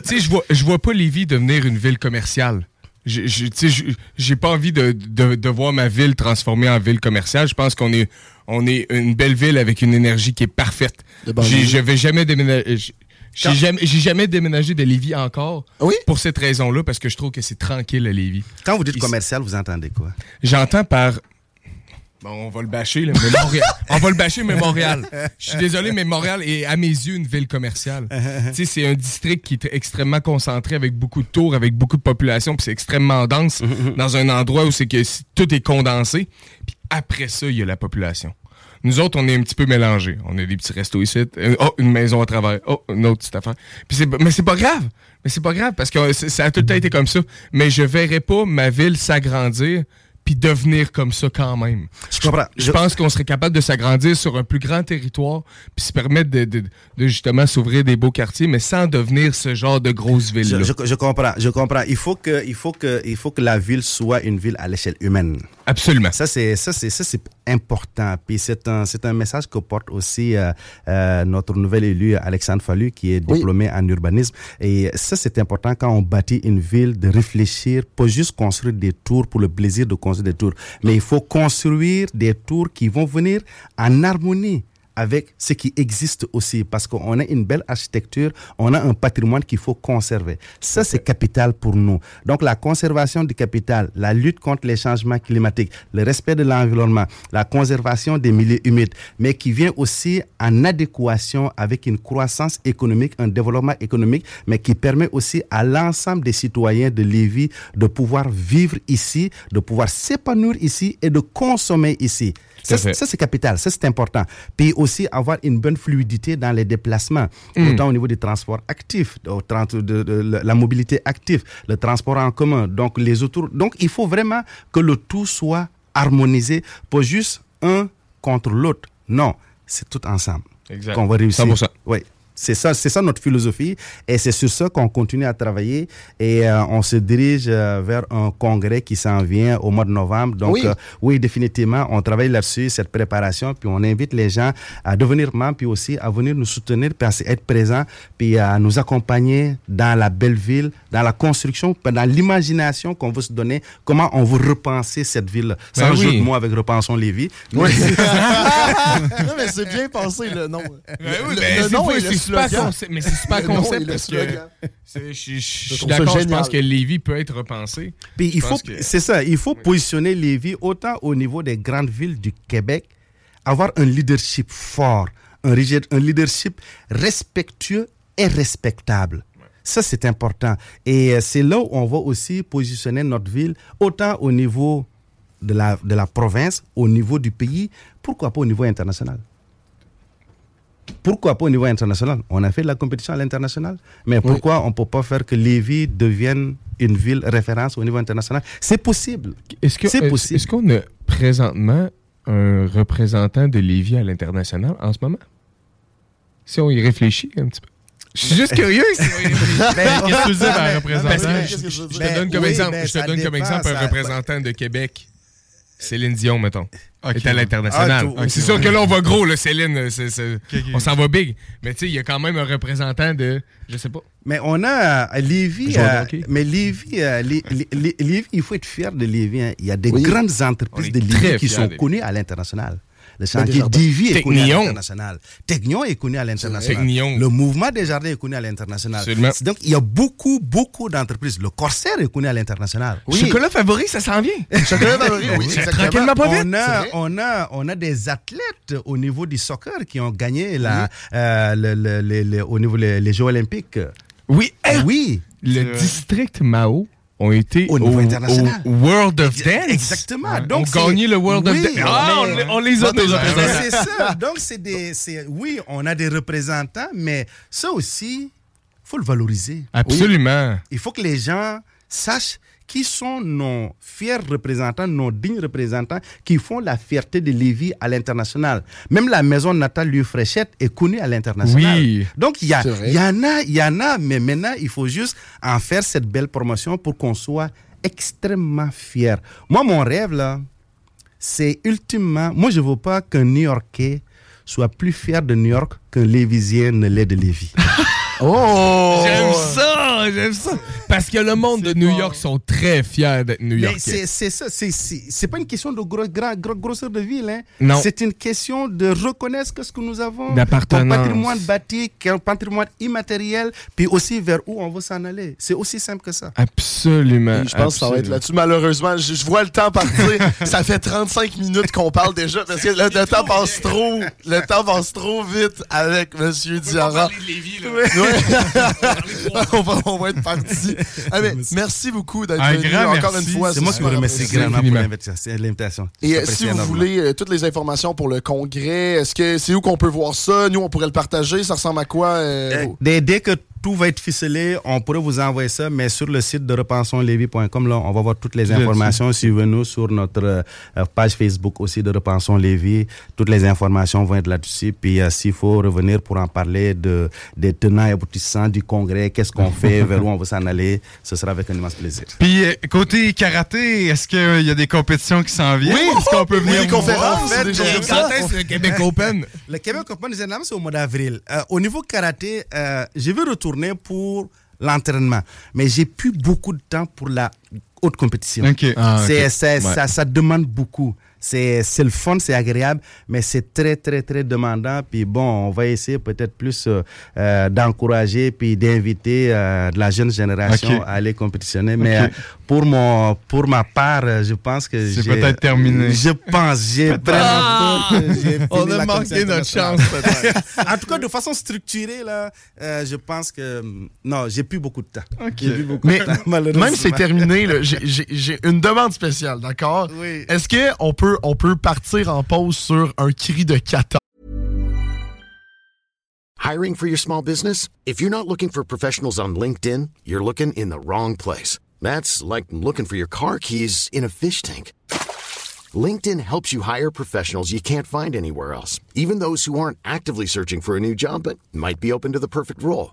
sais, je vois, je vois pas Lévis devenir une ville commerciale. J'ai pas envie de, de- de voir ma ville transformée en ville commerciale. Je pense qu'on est, on est une belle ville avec une énergie qui est parfaite. Je vais jamais déménager. J'ai jamais, déménagé de Lévis encore. Oui? Pour cette raison-là, parce que je trouve que c'est tranquille à Lévis. Quand vous dites commercial, vous entendez quoi? J'entends par. Bon, on va le bâcher, là, mais Montréal. on va le bâcher, mais Montréal. Je suis désolé, mais Montréal est, à mes yeux, une ville commerciale. tu c'est un district qui est extrêmement concentré, avec beaucoup de tours, avec beaucoup de population, puis c'est extrêmement dense, dans un endroit où c'est que tout est condensé. Puis après ça, il y a la population. Nous autres, on est un petit peu mélangés. On a des petits restos ici. euh, Oh, une maison à travers. Oh, une autre petite affaire. Puis mais c'est pas grave. Mais c'est pas grave parce que ça a tout le été comme ça. Mais je verrais pas ma ville s'agrandir puis devenir comme ça quand même. Je comprends. Je, Je- pense qu'on serait capable de s'agrandir sur un plus grand territoire puis se permettre de, de- de justement s'ouvrir des beaux quartiers, mais sans devenir ce genre de grosse ville-là. Je, je- je comprends, je comprends. Il faut que, il faut que, il faut que la ville soit une ville à l'échelle humaine. Absolument. Ça c'est, ça c'est, ça c'est important. Puis c'est un, c'est un message que porte aussi euh, euh, notre nouvel élu Alexandre Fallu, qui est Oui. diplômé en urbanisme. Et ça c'est important quand on bâtit une ville de réfléchir, pas juste construire des tours pour le plaisir de construire des tours, mais il faut construire des tours qui vont venir en harmonie avec ce qui existe aussi, parce qu'on a une belle architecture, on a un patrimoine qu'il faut conserver. Ça, c'est capital pour nous. Donc, la conservation du capital, la lutte contre les changements climatiques, le respect de l'environnement, la conservation des milieux humides, mais qui vient aussi en adéquation avec une croissance économique, un développement économique, mais qui permet aussi à l'ensemble des citoyens de Lévis de pouvoir vivre ici, de pouvoir s'épanouir ici et de consommer ici. Ça, c'est capital, ça, c'est important. Puis aussi avoir une bonne fluidité dans les déplacements, autant au niveau des transports actifs, au de, de- de la mobilité active, le transport en commun, donc les autour. Donc, il faut vraiment que le tout soit harmonisé, pas juste un contre l'autre. Non, c'est tout ensemble qu'on va réussir. 100%. Oui. C'est ça, c'est ça notre philosophie et c'est sur ça qu'on continue à travailler et euh, on se dirige euh, vers un congrès qui s'en vient au mois de novembre. Donc Oui. euh, oui, définitivement, on travaille là-dessus, cette préparation, puis on invite les gens à devenir membres, puis aussi à venir nous soutenir, puis à être présents, puis à nous accompagner dans la belle ville, dans la construction, puis dans l'imagination qu'on veut se donner, comment on veut repenser cette ville. Sans Ben jeu oui. de mots avec Repensons Lévis. non, mais c'est bien pensé, le nom. le, Ben, le c'est nom le super slogan. concept, mais c'est super concept le parce que je je- je suis d'accord, je pense que Lévis peut être repensé. Puis il faut, que- c'est ça, il faut positionner Lévis autant au niveau des grandes villes du Québec, avoir un leadership fort, un, leadership respectueux et respectable. Ça, c'est important. Et euh, c'est là où on va aussi positionner notre ville, autant au niveau de la, de la province, au niveau du pays, pourquoi pas au niveau international. Pourquoi pas au niveau international? On a fait de la compétition à l'international, mais pourquoi on ne peut pas faire que Lévis devienne une ville référence au niveau international? C'est possible. Est-ce que- C'est est-ce- possible. Est-ce qu'on a présentement un représentant de Lévis à l'international en ce moment? Si on y réfléchit un petit peu. Je suis juste curieux. si réfléchit. Qu'est-ce que tu par représentant? Qu'est-ce je, te dire? donne comme exemple, mais je te ça donne comme dépend, exemple un représentant de Québec. Céline Dion, mettons. Ok. est à l'international. Ah, c'est sûr ouais. que là, on va gros, là, Céline. ok. On s'en va big. Mais tu sais, il y a quand même un représentant de. Je sais pas. Mais on a euh, mais Lévis, euh, Lé- Lé- Lé- Lévis, il faut être fier de Lévis. hein. Il y a des Oui. grandes entreprises de Lévis qui sont connues à l'international. Le chantier. Divi est connu à l'international. Technion est connu à l'international. Le mouvement des jardins est connu à l'international. Donc, il y a beaucoup, beaucoup d'entreprises. Le Corsair est connu à l'international. Chocolat favori, ça s'en vient. Chocolat favori, oui. Tranquillement pas vite. On a, on, a, on a des athlètes au niveau du soccer qui ont gagné la, euh, le- le- le- le- au niveau des les Jeux olympiques. Oui, hey, Oui. le district Mao ont été Au niveau international. au World of Dance. Exactement. Ouais. Donc, ont c'est- gagné le World Oui, of Dance. Ah, on, on les a, nos déjà, représentants. C'est ça. Donc, c'est des. c'est- Oui, on a des représentants, mais ça aussi, il faut le valoriser. Absolument. Il faut que les gens sachent qui sont nos fiers représentants, nos dignes représentants qui font la fierté de Lévis à l'international. Même la maison natale Lieu Fréchette est connue à l'international. Oui. Donc, il y, a- en a, il y en a, mais maintenant, il faut juste en faire cette belle promotion pour qu'on soit extrêmement fiers. Moi, mon rêve, là, c'est ultimement, moi, je ne veux pas qu'un New-Yorkais soit plus fier de New York qu'un Lévisien ne l'est de Lévis. Oh! J'aime ça, j'aime ça. Parce que le monde de New York sont très fiers d'être Mais New-Yorkais. c'est ça, c'est- pas une question de gros, grand- gros- grosseur de ville. Hein. Non. C'est une question de reconnaître que ce que nous avons, D'appartenance. patrimoine bâti, comme patrimoine immatériel, puis aussi vers où on veut s'en aller. C'est aussi simple que ça. Absolument. Et je pense que ça va être là-dessus. Malheureusement, je, je vois le temps partir. ça fait 35 minutes qu'on parle déjà parce que le, le temps passe trop. Le temps passe trop vite avec Monsieur Diarra. Ouais, on, va, on va être parti. Ah, mais merci beaucoup d'être venu encore merci. une fois. C'est moi qui vous remercie grandement pour l'invitation-. Et euh, si vous énormément. voulez euh, toutes les informations pour le congrès, est-ce que c'est où qu'on peut voir ça? Nous, on pourrait le partager. Ça ressemble à quoi? euh, Euh, Dès, dès que tout va être ficelé, on pourrait vous envoyer ça, mais sur le site de repensonlévis.com, là, on va voir toutes les informations. Suivez-nous sur notre euh, page Facebook aussi de Repensons Lévis. Toutes les informations vont être là-dessus. Puis euh, s'il faut revenir pour en parler de, des tenants et aboutissants du congrès, qu'est-ce qu'on fait, vers où on veut s'en aller, ce sera avec un immense plaisir. Puis, euh, côté karaté, est-ce qu'il y a des compétitions qui s'en viennent? Oui, est-ce qu'on peut venir vous voir? conférences, En fait, des choses comme ça. est-ce le Québec Open? Le Québec Open, généralement, c'est au mois d'avril. Euh, au niveau karaté, euh, je vais retourner pour l'entraînement. Mais j'ai plus beaucoup de temps pour la haute compétition. OK. Ah. C'est- c'est- Ouais. ça, ça demande beaucoup. C'est c'est le fun, c'est agréable, mais c'est très, très, très demandant. Puis bon, on va essayer peut-être plus euh, euh, d'encourager puis d'inviter euh, de la jeune génération à aller compétitionner. Mais euh, pour, mon, pour ma part, je pense que C'est j'ai- peut-être terminé. Je pense, j'ai vraiment peur que j'ai On a manqué notre chance, peut-être. En tout cas, de façon structurée, là, euh, je pense que hum, non, j'ai plus beaucoup de temps. OK. J'ai plus beaucoup Mais de temps, malheureusement. même si c'est terminé, là, j'ai- j'ai j'ai une demande spéciale, d'accord? Oui. Est-ce qu'on peut, on peut partir en pause sur un cri de kata? Hiring for your small business? If you're not looking for professionals on LinkedIn, you're looking in the wrong place. That's like looking for your car keys in a fish tank. LinkedIn helps you hire professionals you can't find anywhere else, even those who aren't actively searching for a new job but might be open to the perfect role.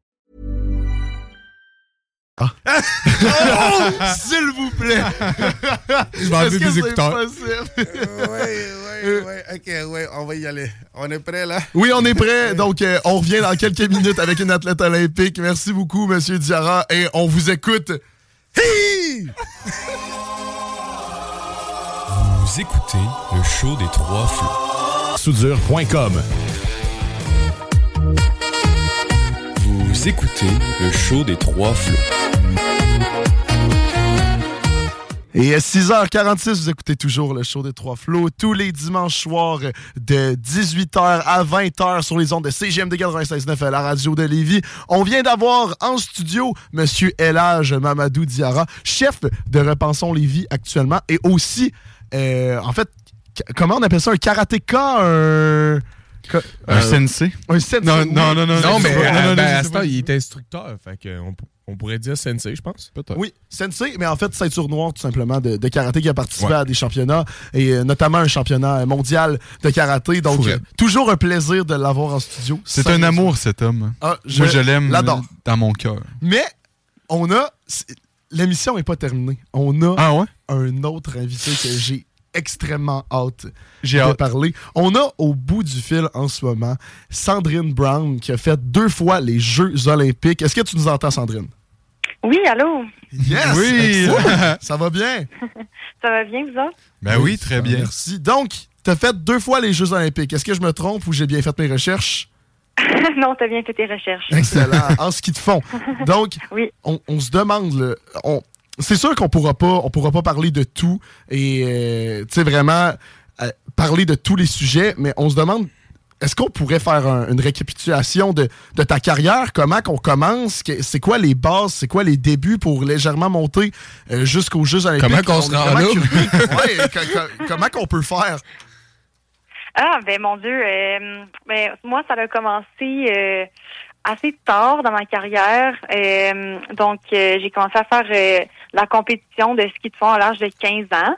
S'il vous plaît! Je vais enlever mes écouteurs. Oui, oui, oui. Ok, oui, on va y aller. On est prêt, là? Oui, on est prêt. Donc, euh, on revient dans quelques minutes avec une athlète olympique. Merci beaucoup, Monsieur Diarra, et on vous écoute. Hi! Vous écoutez le show des trois flots. Soudure.com. Vous écoutez le show des trois flots. Et à 6h46, vous écoutez toujours le show des Trois Flots tous les dimanches soirs de 18h à 20h sur les ondes de CGMD 96.9 à la radio de Lévis. On vient d'avoir en studio Monsieur Elage Mamadou Diarra, chef de Repensons Lévis actuellement et aussi, euh, en fait, comment on appelle ça, un karatéka, un... Un euh, sensei? un sensei, Non, oui. non, non, non. Non, mais non, non, euh, non, ben, je à ce temps, il est instructeur. Fait que on, on pourrait dire sensei, je pense. Peut-être. Oui, Sensei, mais en fait, ceinture noire, tout simplement, de, de karaté qui a participé Ouais. à des championnats, et euh, notamment un championnat mondial de karaté. Donc, euh, toujours un plaisir de l'avoir en studio. C'est un amour, cet homme. Ah, Moi, je l'aime dans mon cœur. Mais, on a. L'émission n'est pas terminée. On a Ah ouais? un autre invité que j'ai extrêmement hâte de hâte. parler. On a au bout du fil en ce moment Sandrine Brown qui a fait deux fois les Jeux Olympiques. Est-ce que tu nous entends, Sandrine? Oui, allô? Yes! Oui! Ça va bien? Ça va bien, vous autres? Ben oui, très bien. Merci. Donc, tu as fait deux fois les Jeux Olympiques. Est-ce que je me trompe ou j'ai bien fait mes recherches? non, t'as bien fait tes recherches. Excellent. en ski de fond. Donc, Oui. on, on se demande, là, on- c'est sûr qu'on pourra pas, on pourra pas parler de tout et, euh, tu sais, vraiment euh, parler de tous les sujets, mais on se demande, est-ce qu'on pourrait faire un- une récapitulation de, de ta carrière? Comment qu'on commence? Que- C'est quoi les bases? C'est quoi les débuts pour légèrement monter euh, jusqu'aux Jeux Olympiques? Comment qu'on On se rend là? curieux. Ouais, co- co- comment qu'on peut faire? Ah, ben mon Dieu. euh, ben, moi, ça a commencé euh, assez tard dans ma carrière. Euh, donc, euh, j'ai commencé à faire euh, la compétition de ski de fond à l'âge de 15 ans,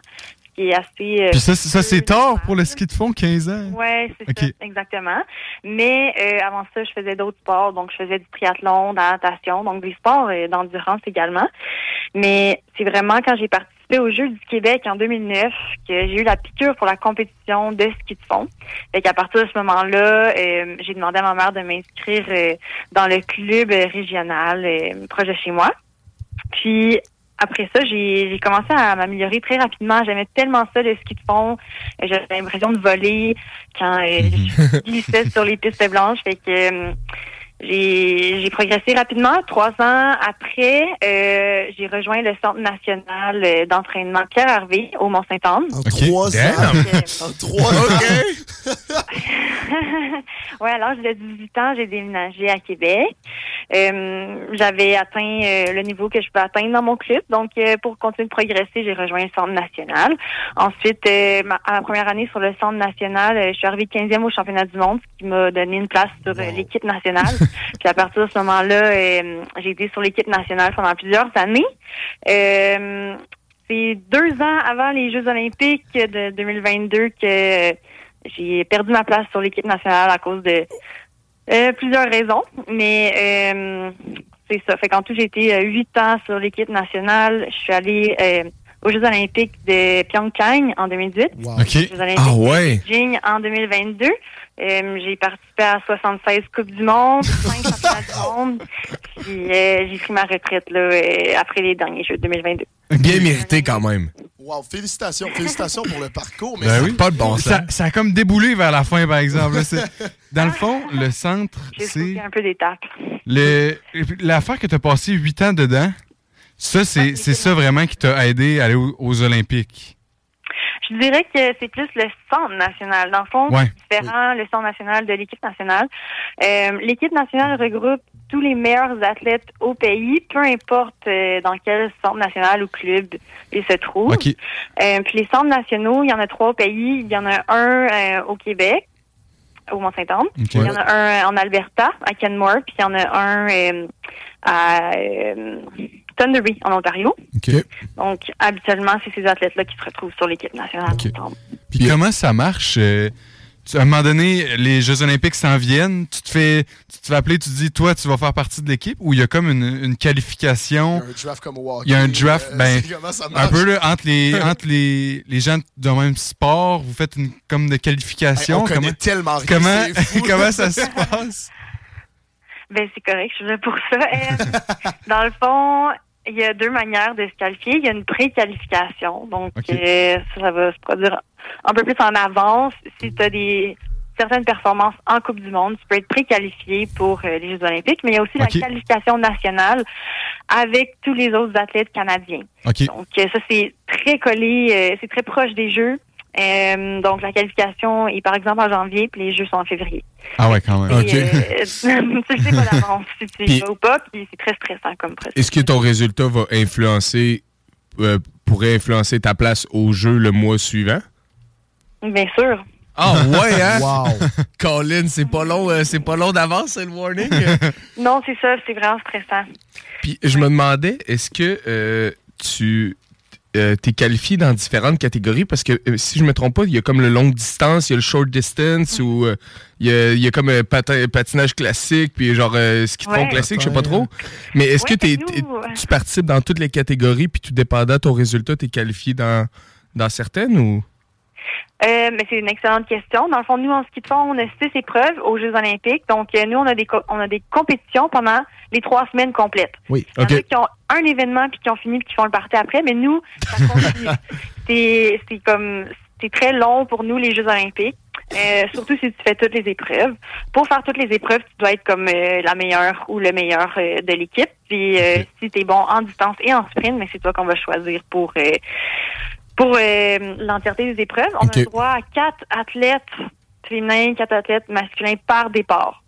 qui est assez... euh, Puis ça, ça c'est tard pour le ski de fond, 15 ans. Ouais, c'est ça, exactement. Mais euh, avant ça, je faisais d'autres sports, donc je faisais du triathlon, de la natation, donc des sports euh, d'endurance également. Mais c'est vraiment quand j'ai participé aux Jeux du Québec en 2009 que j'ai eu la piqûre pour la compétition de ski de fond. Fait qu'à partir de ce moment-là, euh, j'ai demandé à ma mère de m'inscrire euh, dans le club régional proche de chez moi. Puis après ça, j'ai commencé à m'améliorer très rapidement. J'aimais tellement ça, le ski de fond. J'avais l'impression de voler quand euh, je glissais sur les pistes blanches. Fait que euh, j'ai j'ai progressé rapidement. Trois ans après, euh, j'ai rejoint le Centre national euh, d'entraînement Pierre Hervé au Mont-Saint-Anne. En trois ans. Trois ans. ouais, à l'âge de 18 ans, j'ai déménagé à Québec. Euh, J'avais atteint euh, le niveau que je peux atteindre dans mon club. Donc, euh, pour continuer de progresser, j'ai rejoint le Centre national. Ensuite, euh, ma, à ma première année sur le Centre national, euh, je suis arrivée 15e au championnat du monde, ce qui m'a donné une place sur euh, l'équipe nationale. Puis à partir de ce moment-là, euh, j'ai été sur l'équipe nationale pendant plusieurs années. Euh, c'est deux ans avant les Jeux olympiques de 2022 que j'ai perdu ma place sur l'équipe nationale à cause de euh, plusieurs raisons. Mais euh, c'est ça. Fait qu'en tout, j'ai été huit ans sur l'équipe nationale. Je suis allée aux Jeux olympiques de Pyeongchang en 2018. Wow. OK. Jeux olympiques Ah ouais. de Beijing en 2022. Euh, j'ai participé à 76 Coupes du Monde, 5 championnats du monde. Puis euh, j'ai pris ma retraite là, euh, après les derniers Jeux de 2022. Bien mérité quand même. Wow, félicitations. Félicitations pour le parcours. Mais Ben ça- oui. Pas de bon sens. Ça, ça a comme déboulé vers la fin, par exemple. Dans le fond, le centre, c'est un peu d'étapes. le l'affaire que tu as passé huit ans dedans. Ça, c'est c'est ça vraiment qui t'a aidé à aller aux, aux Olympiques? Je dirais que c'est plus le centre national. Dans le fond, Ouais. c'est différent, le centre national de l'équipe nationale. Euh, l'équipe nationale regroupe tous les meilleurs athlètes au pays, peu importe euh, dans quel centre national ou club ils se trouvent. Euh, puis les centres nationaux, il y en a trois au pays. Il y en a un au Québec, au Mont-Saint-Anne. Il y en a un en Alberta, à Kenmore, puis il y en a un à Thunder Bay, en Ontario. Donc, habituellement, c'est ces athlètes-là qui se retrouvent sur l'équipe nationale. OK. ensemble. Puis comment ça marche? euh, tu- à un moment donné, les Jeux olympiques s'en viennent. Tu te fais tu te fais appeler, tu te dis, toi, tu vas faire partie de l'équipe ou il y a comme une, une qualification? Il y a un draft comme au hockey. Il y a un draft, euh, ben, Un peu là, entre les entre les, les gens d'un même sport, vous faites une comme de Hey, qualification. on connaît comment tellement rien, comment, c'est fou. comment ça se passe? Ben, c'est correct, je suis là pour ça. Dans le fond, il y a deux manières de se qualifier. Il y a une pré-qualification. Donc, euh, ça, ça va se produire un peu plus en avance. Si tu as des certaines performances en Coupe du Monde, tu peux être pré-qualifié pour euh, les Jeux olympiques. Mais il y a aussi la qualification nationale avec tous les autres athlètes canadiens. OK. Donc, euh, ça, c'est très collé, euh, c'est très proche des Jeux. Euh, donc, la qualification est par exemple en janvier, puis les Jeux sont en février. Ah ouais, quand même. Euh, tu sais pas d'avance si tu y vas ou pas, puis c'est très stressant comme processus. Est-ce que ton résultat va influencer, euh, pourrait influencer ta place au jeu le mois suivant? Bien sûr. Ah ouais, hein? Wow. Colin, c'est pas long, euh, c'est pas long d'avance, c'est le warning? Non, c'est ça, c'est vraiment stressant. Puis je me demandais, est-ce que euh, tu euh, t'es qualifié dans différentes catégories? Parce que euh, si je me trompe pas, il y a comme le longue distance, il y a le short distance, ou euh, il y, a, il y a comme un patin- patinage classique, puis genre euh, ski de fond classique, je sais pas trop. Mais est-ce Ouais, que t'es- euh, tu participes dans toutes les catégories, puis tout dépendant de ton résultat, tu es qualifié dans, dans certaines ou? Euh, mais c'est une excellente question. Dans le fond, nous, en ski de fond, on a six épreuves aux Jeux olympiques. Donc, euh, nous, on a des on a des compétitions pendant les trois semaines complètes. Oui. Il y en a qui ont un événement puis qui ont fini puis qui font le party après, mais nous, ça continue. c'est comme c'est très long pour nous les Jeux olympiques. Euh, surtout si tu fais toutes les épreuves. Pour faire toutes les épreuves, tu dois être comme euh, la meilleure ou le meilleur euh, de l'équipe. Puis euh, si tu es bon en distance et en sprint, mais c'est toi qu'on va choisir pour pour euh, l'entièreté des épreuves. On OK. a le droit à quatre athlètes féminins, quatre athlètes masculins par départ.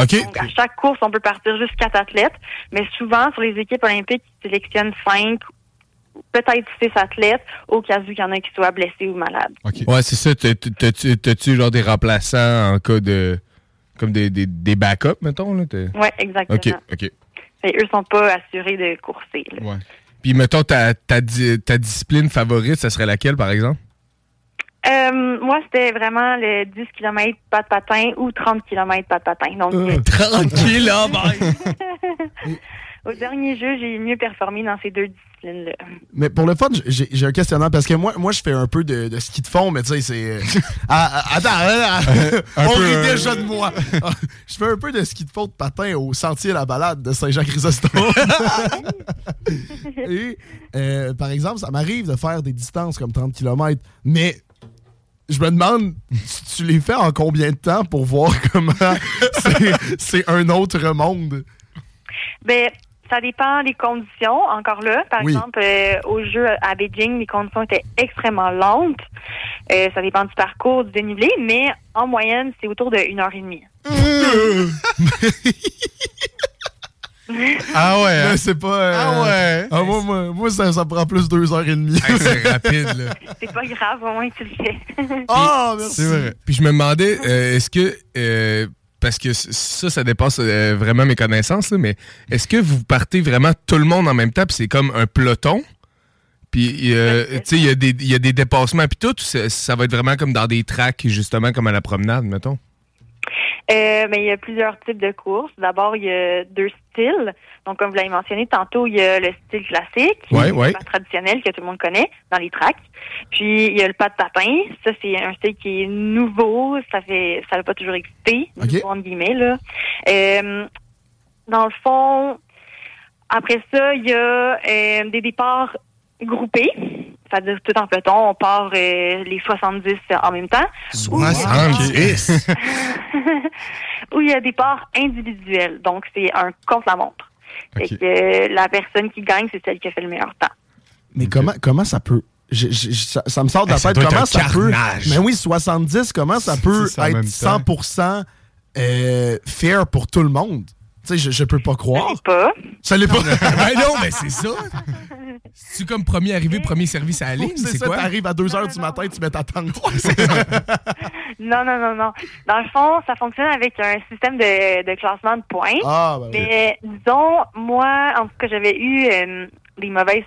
OK. Donc, à chaque course, on peut partir juste quatre athlètes, mais souvent, sur les équipes olympiques, ils sélectionnent cinq, peut-être six athlètes, au cas où il y en a qui soient blessés ou malades. OK. Ouais, c'est ça. T'as- t'as- T'as-tu genre des remplaçants en cas de. comme des, des, des backups, mettons? Là, exactement. OK, OK. Et eux sont pas assurés de courser. là. Ouais. Puis, mettons, ta, ta, di- ta discipline favorite, ça serait laquelle, par exemple? Euh, moi, c'était vraiment le 10 km pas de patin ou 30 km pas de patin. Donc, euh, Tranquille, là, bye! au dernier jeu, j'ai mieux performé dans ces deux Mais pour le fun, j'ai un questionnement parce que moi, moi je fais un peu de, de ski de fond, mais tu sais, c'est. euh, ah, ah, attends, ah, un on peu, rit euh, déjà de moi. Je fais un peu de ski de fond de patin au sentier La Balade de Saint-Jean-Chrysostome. Et, euh, par exemple, ça m'arrive de faire des distances comme 30 km, mais je me demande, tu, tu les fais en combien de temps pour voir comment c'est- c'est un autre monde? Ben, ça dépend des conditions. Encore là, par Oui. exemple, euh, au jeu à Beijing, les conditions étaient extrêmement lentes. Euh, ça dépend du parcours, du dénivelé, mais en moyenne, c'est autour de une heure et demie. Ah ouais, hein? C'est pas. euh, Ah ouais. ah, moi, moi, moi, ça, ça prend plus deux heures et demie. c'est rapide, là. C'est pas grave, au moins tu le fais. Ah, merci. C'est vrai. Puis je me demandais, euh, est-ce que. euh, parce que ça, ça dépasse euh, vraiment mes connaissances, là, mais est-ce que vous partez vraiment tout le monde en même temps, puis c'est comme un peloton? Puis, euh, tu sais, il y, a des- il y a des dépassements, puis tout, ça, ça va être vraiment comme dans des tracks, justement, comme à la promenade, mettons? Euh, mais il y a plusieurs types de courses. D'abord, il y a deux styles. Donc, comme vous l'avez mentionné tantôt, il y a le style classique, Ouais, le ouais. pas traditionnel que tout le monde connaît dans les tracks. Puis, il y a le pas de patin. Ça, c'est un style qui est nouveau. Ça fait, ça n'a pas toujours existé, Ok. nouveau, entre guillemets, là. Euh, dans le fond, après ça, il y a euh, des départs groupés. C'est-à-dire tout en peloton, on part euh, les 70 en même temps. Ou il y a des départs- 70! où il y a des parts individuelles. Donc, c'est un contre-la-montre. Que euh, la personne qui gagne, c'est celle qui a fait le meilleur temps. Mais comment, comment ça peut. je- je- je- ça, ça me sort de la Eh, ça tête. Comment ça peut. Mais oui, 70, comment ça peut être temps. 100% euh, fair pour tout le monde? Tu sais, je, je peux pas Je croire. sais pas. Ça l'est pas. ben non, mais c'est ça! C'est-tu comme premier arrivé, premier service à la ligne? C'est C'est ça, quoi? t'arrives à 2 h du matin, tu mets ta tente. Non, non, non, non. Dans le fond, ça fonctionne avec un système de, de classement de points. Ah, ben oui. Mais disons, moi, en tout cas, j'avais eu euh, des mauvaises,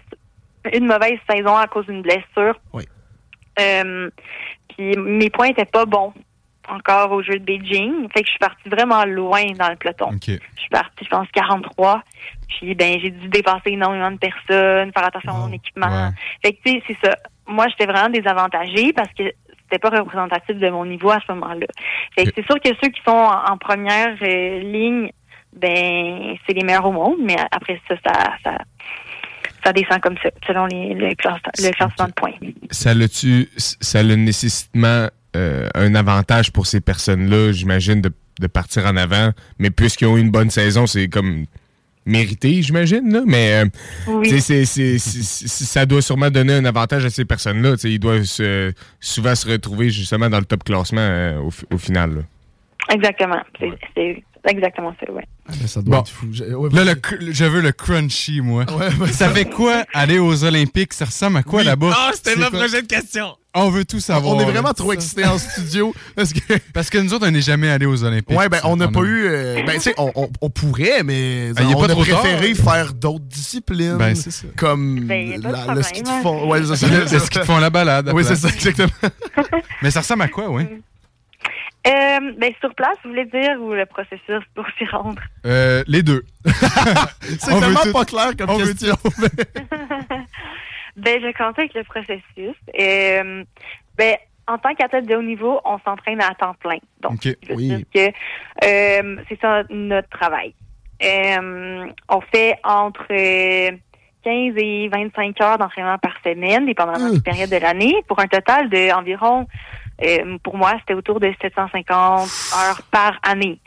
une mauvaise saison à cause d'une blessure. Oui. Euh, puis mes points étaient pas bons encore au jeu de Beijing. Fait que je suis partie vraiment loin dans le peloton. OK. Je suis partie, je pense, 43. Puis, ben, j'ai dû dépasser énormément de personnes, faire attention à mon équipement. Ouais. Fait que, tu sais, c'est ça. Moi, j'étais vraiment désavantagée parce que c'était pas représentatif de mon niveau à ce moment-là. Fait que c'est sûr que ceux qui sont en, en première euh, ligne, ben, c'est les meilleurs au monde, mais après ça, ça, ça, ça descend comme ça, selon les, le, classe- le classement de points. Ça l'a-tu, ça a nécessairement euh, un avantage pour ces personnes-là, j'imagine, de, de partir en avant. Mais puisqu'ils ont eu une bonne saison, c'est comme mérité, j'imagine. Là. Mais euh, Oui. c'est- ça doit sûrement donner un avantage à ces personnes-là. Ils doivent se- souvent se retrouver justement dans le top classement euh, au, fi- au final. là. Exactement. C'est c'est exactement ça, ouais. Ça doit Bon. être fou. Je- ouais, Là, le je veux le crunchy, moi. Ouais, ouais, Ça fait quoi aller aux Olympiques? Ça ressemble à quoi là-bas? Ah, C'est quoi? prochaine question! On veut tout savoir. On est vraiment trop excités en studio parce que. Parce que nous autres, on n'est jamais allés aux Olympiques. Ouais, ben, on n'a pas eu. euh, ben, tu sais, on, on- on pourrait, mais Ben, y a on pas a tard. préféré faire d'autres disciplines. Ben, c'est ça. Comme Ben, de le ski de hein. fond. Ouais, c'est ça. Ce qu'ils te font la balade. Oui, c'est ça, exactement. Mais ça ressemble à quoi, oui? Euh, ben, sur place, vous voulez dire, ou le processus pour s'y rendre? Euh, les deux. C'est veut tout. pas clair comme On veut question. Ben, je vais commencer avec le processus. Euh, ben, en tant qu'athlète de haut niveau, on s'entraîne à temps plein. Donc, OK. je veux Oui. dire que euh, c'est ça notre travail. Euh, on fait entre euh, 15 et 25 heures d'entraînement par semaine, dépendamment Hum. des périodes de l'année, pour un total de environ, euh, pour moi, c'était autour de 750 heures par année.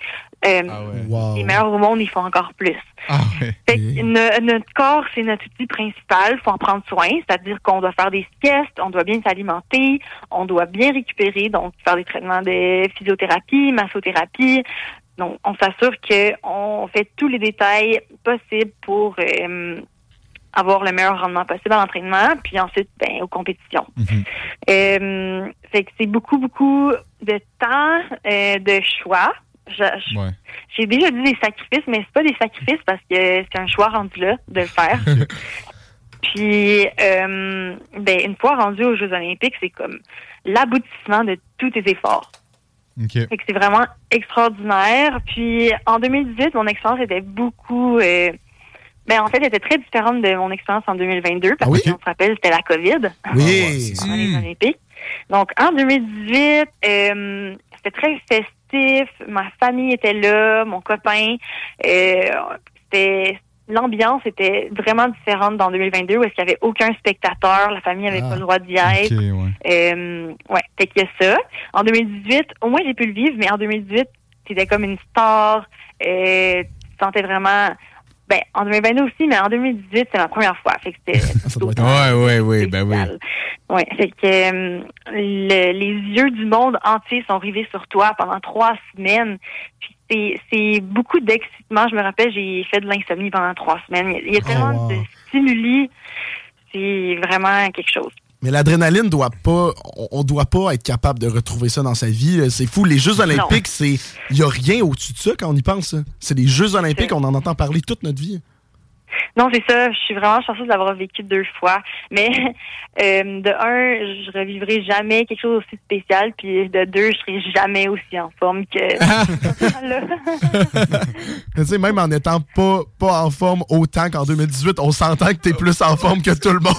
Euh, Ah ouais. Wow. Les meilleurs au monde, ils font encore plus. Ah ouais. Fait que no- notre corps, c'est notre outil principal. faut en prendre soin. C'est-à-dire qu'on doit faire des siestes, on doit bien s'alimenter, on doit bien récupérer, donc faire des traitements de physiothérapie, massothérapie. Donc, on s'assure qu'on fait tous les détails possibles pour euh, avoir le meilleur rendement possible à l'entraînement, puis ensuite, ben, aux compétitions. Mhm. Euh, fait que c'est beaucoup, beaucoup de temps, euh, de choix. Ouais. j'ai déjà dit des sacrifices, mais c'est pas des sacrifices parce que c'est un choix rendu là de le faire. Puis, euh, ben, une fois rendu aux Jeux Olympiques, c'est comme l'aboutissement de tous tes efforts. OK. Fait que c'est vraiment extraordinaire. Puis, en 2018, mon expérience était beaucoup... ben, en fait, elle était très différente de mon expérience en 2022 parce Ah oui? qu'on se rappelle, c'était la COVID Oui. pendant les Olympiques. Donc, en 2018, euh, c'était très festif. Ma famille était là, mon copain. Euh, c'était l'ambiance était vraiment différente dans 2022 où est-ce qu'il y avait aucun spectateur, la famille avait Ah, pas le droit d'y être. Ok, ouais. Euh, ouais, fait qu'il y a ça. En 2018, au moins j'ai pu le vivre, mais en 2018, c'était comme une star. Euh, tu sentais vraiment. Ben, en 2022 aussi, mais en 2018, c'est ma première fois. Fait que c'était. Ouais, ouais, ouais, ben oui. Ouais, fait que euh, le- les yeux du monde entier sont rivés sur toi pendant trois semaines. Puis c'est, beaucoup d'excitement. Je me rappelle, j'ai fait de l'insomnie pendant trois semaines. Il y a, Oh, tellement wow. de stimuli. C'est vraiment quelque chose. Mais l'adrénaline doit pas, on, doit pas être capable de retrouver ça dans sa vie. C'est fou. Les Jeux Olympiques, c'est, il y a rien au-dessus de ça quand on y pense. C'est les Jeux Olympiques, on en entend parler toute notre vie. Non, c'est ça. Je suis vraiment chanceuse d'avoir vécu deux fois. Mais euh, de un, je revivrai jamais quelque chose aussi spécial. Puis de deux, je serai jamais aussi en forme que. Tu sais, même en étant pas, pas en forme autant qu'en 2018, on s'entend que t'es plus en forme que tout le monde.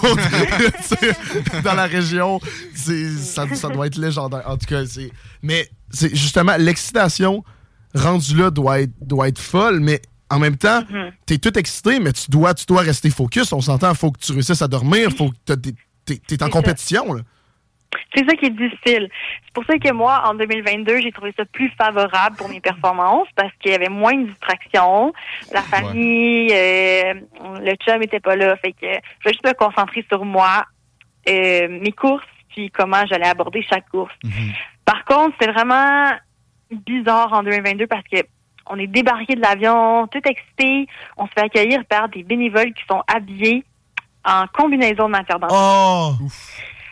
Tu dans la région, ça, ça doit être légendaire. En tout cas, c'est. Mais c'est justement, l'excitation rendue là doit être, doit être folle, mais en même temps, Mhm. t'es tout excité, mais tu dois, tu dois rester focus. On s'entend, faut que tu réussisses à dormir, faut que t'es, t'es en compétition. Là. C'est ça qui est difficile. C'est pour ça que moi, en 2022, j'ai trouvé ça plus favorable pour mes performances parce qu'il y avait moins de distractions. La famille, euh, le chum était pas là. Fait que je vais juste me concentrer sur moi, euh, mes courses, puis comment j'allais aborder chaque course. Par contre, c'est vraiment bizarre en 2022 parce que on est débarqué de l'avion, tout excité. On se fait accueillir par des bénévoles qui sont habillés en combinaison de matière d'enfant. Oh!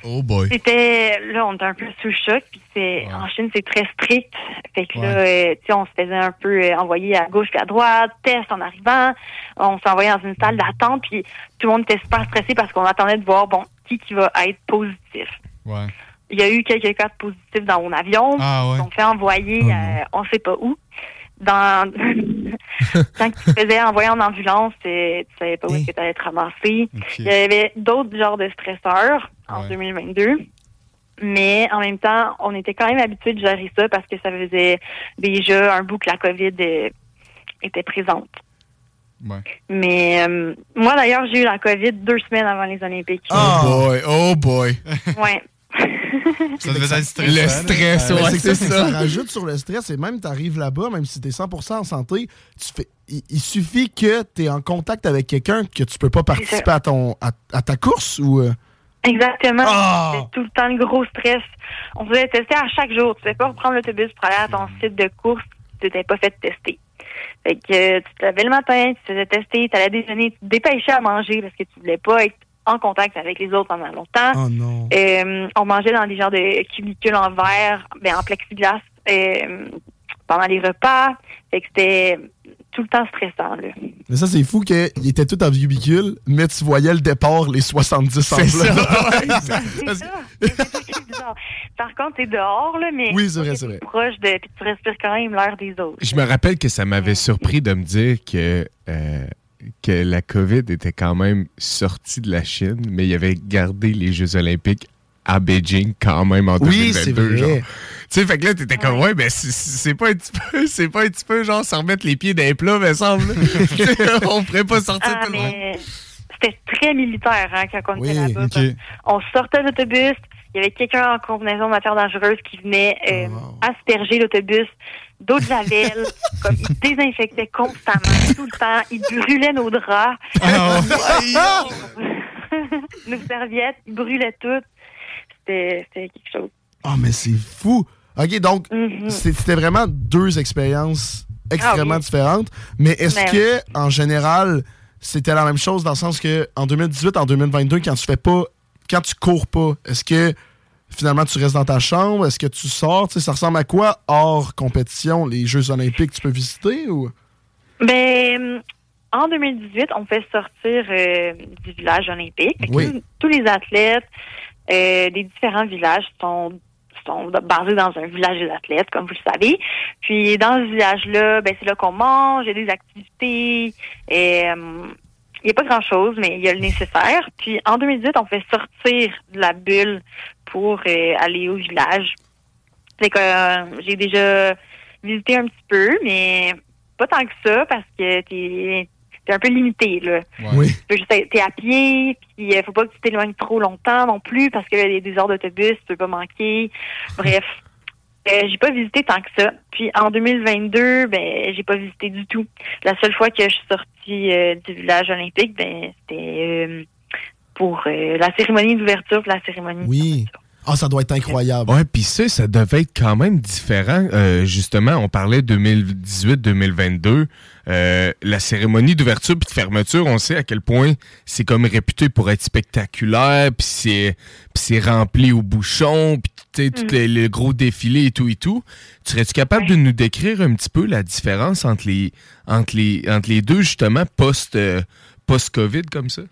Oh boy. C'était là, on était un peu sous choc, puis c'est en Chine c'est très strict. Fait que là, euh, tu sais, on se faisait un peu euh, envoyer à gauche puis à droite, test en arrivant. On s'est envoyé dans une salle d'attente, puis tout le monde était super stressé parce qu'on attendait de voir bon qui qui va être positif. Ouais. Il y a eu quelques cas de positifs dans mon avion. Ah ouais. Ils ont fait envoyer, Oh euh, on sait pas où. Dans quand tu faisais envoyer en ambulance, tu savais pas où est-ce que tu allais te ramasser. Ok. Il y avait d'autres genres de stresseurs en Ouais. 2022. Mais en même temps, on était quand même habitué de gérer ça parce que ça faisait déjà un bout que la COVID était présente. Ouais. Mais euh, moi, d'ailleurs, j'ai eu la COVID deux semaines avant les Olympiques. Oh boy, oh boy. Ouais. Ça devait être stressant. Le là. stress, ouais. C'est ça, ça. ça rajoute sur le stress et même t'arrives là-bas, même si t'es 100% en santé, tu fais, il, il suffit que t'es en contact avec quelqu'un que tu peux pas participer à ton à, à ta course ou euh, Exactement. C'était tout le temps le gros stress. On faisait tester à chaque jour. Tu ne pas reprendre l'autobus pour aller à ton site de course si tu n'étais pas fait tester. Fait que euh, tu te levais le matin, tu te faisais tester, tu allais déjeuner, tu te dépêchais à manger parce que tu voulais pas être en contact avec les autres pendant longtemps. oh non. Euh, on mangeait dans des genres de cubicules en verre, ben, en plexiglas euh, pendant les repas. Fait que c'était tout le temps stressant. Là. Mais ça c'est fou qu'il était tout en cubicule, mais tu voyais le départ les 70 C'est enveloppes. ça. C'est ça. Ça. Par contre, t'es dehors, là, mais Oui, c'est vrai, c'est vrai. proche de. Puis tu respires quand même l'air des autres. Je me rappelle que ça m'avait surpris de me dire que, euh, que la COVID était quand même sortie de la Chine, mais il avait gardé les Jeux Olympiques à Beijing quand même en Oui, c'est 2022. vrai. genre. Tu sais, fait que là, t'étais comme, ouais, mais c'est- c'est pas un petit peu, c'est pas un petit peu, genre, s'en remettre les pieds dans les plats, me semble. On pourrait pas sortir Ah, tout le monde. mais c'était très militaire hein, quand on Oui, était là-bas. On sortait de l'autobus, il y avait quelqu'un en combinaison de matière dangereuse qui venait euh, Wow. asperger l'autobus d'eau de javel, comme il désinfectait constamment, tout le temps, il brûlait nos draps, Ah, nos serviettes, il brûlait tout. C'était c'était quelque chose. Ah mais c'est fou. OK, donc Mhm. c'était vraiment deux expériences extrêmement Ah oui. différentes, mais est-ce Ben que en général c'était la même chose dans le sens que en 2018 en 2022 quand tu fais pas quand tu cours pas, est-ce que finalement tu restes dans ta chambre, est-ce que tu sors, Tu sais, ça ressemble à quoi hors compétition, les Jeux olympiques tu peux visiter ou? Ben, en 2018, on fait sortir euh, du village olympique. Oui. tous, tous les athlètes euh, des différents villages sont sont basés dans un village des athlètes, comme vous le savez. Puis dans ce village-là, ben c'est là qu'on mange, il y a des activités. Et, euh, il n'y a pas grand-chose, mais il y a le nécessaire. Puis en 2018, on fait sortir de la bulle pour euh, aller au village. Fait que euh, j'ai déjà visité un petit peu, mais pas tant que ça parce que t'es t'es un peu limité, là. Oui. Tu peux juste être- t'es à pied, puis euh, faut pas que tu t'éloignes trop longtemps non plus, parce que les des heures d'autobus, tu peux pas manquer. Bref. Euh, j'ai pas visité tant que ça. Puis en 2022, ben j'ai pas visité du tout. La seule fois que je suis sortie euh, du village olympique, ben c'était euh, pour euh, la cérémonie d'ouverture, la cérémonie. Oui. Ah, ça doit être incroyable. Ouais, puis ça, ça devait être quand même différent. Euh, justement, on parlait 2018-2022. Euh, la cérémonie d'ouverture puis de fermeture, on sait à quel point c'est comme réputé pour être spectaculaire, puis c'est puis c'est rempli au bouchon, puis tu sais, tout les, le gros défilé et tout et tout. Serais-tu capable de nous décrire un petit peu la différence entre les entre les entre les deux justement post euh, post-Covid comme ça?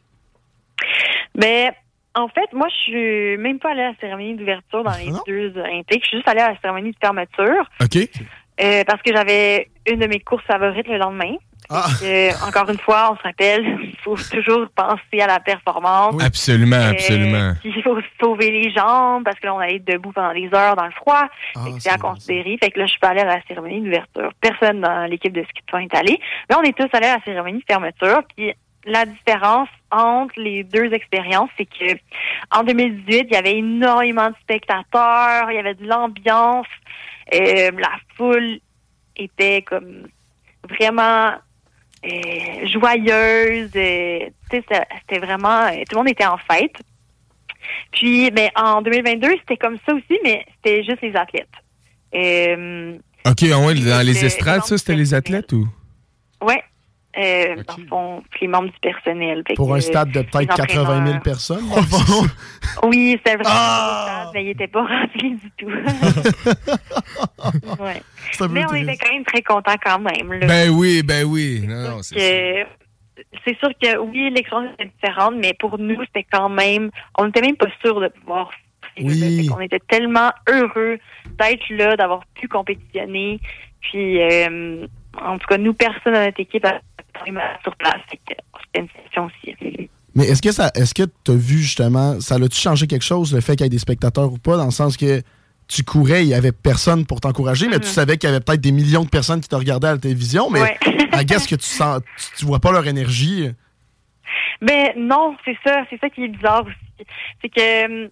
Ben, en fait, moi, je suis même pas allée à la cérémonie d'ouverture dans les deux Olympiques. Je suis juste allée à la cérémonie de fermeture OK. euh, parce que j'avais une de mes courses favorites le lendemain. Ah. Euh, encore une fois, on se rappelle, il faut toujours penser à la performance. Absolument, Euh, absolument. il faut sauver les jambes parce que là, on allait être debout pendant des heures dans le froid. Ah, c'est à considérer. Fait que là, je suis pas allée à la cérémonie d'ouverture. Personne dans l'équipe de ski de fond est allé. Mais on est tous allés à la cérémonie de fermeture. Puis la différence entre les deux expériences, c'est que en 2018, il y avait énormément de spectateurs, il y avait de l'ambiance, euh, la foule était comme vraiment euh, joyeuse. tu sais, c'était- vraiment, tout le monde était en fête. Puis, ben, en 2022, c'était comme ça aussi, mais c'était juste les athlètes. Euh, OK, ah ouais, dans les estrades, ça, c'était les athlètes ou? ouais. Euh, Dans le fond, puis les membres du personnel. Fait Pour que, un stade de peut-être 80 000 entraîneurs. personnes. dans le fond. Oui, c'était vraiment Ah! un beau stade, mais il n'était pas rempli du tout. ouais. Mais on était quand même très contents quand même. là. Ben oui, ben oui. Non, c'est sûr que oui, l'expérience était différente, mais pour nous, c'était quand même, on n'était même pas sûr de pouvoir. Oui. On était tellement heureux d'être là, d'avoir pu compétitionner. Puis, euh, en tout cas, nous, personne dans notre équipe a sur place. C'était une session aussi. Mais est-ce que ça est-ce que tu as vu justement, ça l'a-tu changé quelque chose, le fait qu'il y ait des spectateurs ou pas, dans le sens que tu courais, il y avait personne pour t'encourager, mais tu savais qu'il y avait peut-être des millions de personnes qui te regardaient à la télévision, mais Ouais. I guess que tu sens tu, tu vois pas leur énergie. Ben non, c'est ça, c'est ça qui est bizarre aussi. C'est que euh,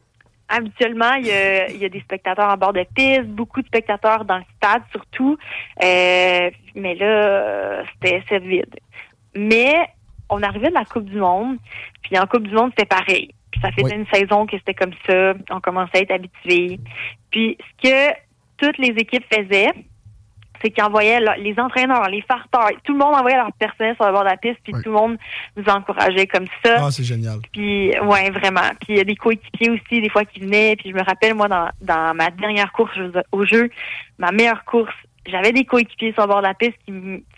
habituellement, il y, a, il y a des spectateurs en bord de piste, beaucoup de spectateurs dans le stade surtout. Euh, mais là, euh, c'était c'était vide. Mais on arrivait de la Coupe du Monde, puis en Coupe du Monde, c'était pareil. Puis ça faisait Oui. une saison que c'était comme ça, on commençait à être habitués. Puis ce que toutes les équipes faisaient, c'est qu'ils envoyaient les entraîneurs, les farteurs, tout le monde envoyait leur personnel sur le bord de la piste, puis Oui. tout le monde nous encourageait comme ça. Ah, c'est génial. Puis, ouais, vraiment. Puis, il y a des coéquipiers aussi, des fois, qui venaient. Puis, je me rappelle, moi, dans, dans ma dernière course au jeu, ma meilleure course, j'avais des coéquipiers sur le bord de la piste qui,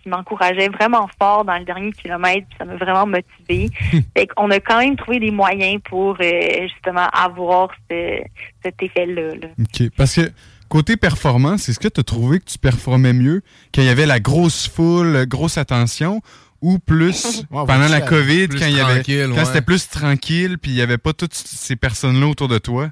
m'encourageaient vraiment fort dans le dernier kilomètre. Puis, ça m'a vraiment motivée. fait qu'on a quand même trouvé des moyens pour, euh, justement, avoir ce- cet effet-là. là. OK. Parce que côté performance, est-ce que tu as trouvé que tu performais mieux quand il y avait la grosse foule, grosse attention, ou plus pendant la COVID, quand il y avait quand ouais. c'était plus tranquille, puis il y avait pas toutes ces personnes-là autour de toi?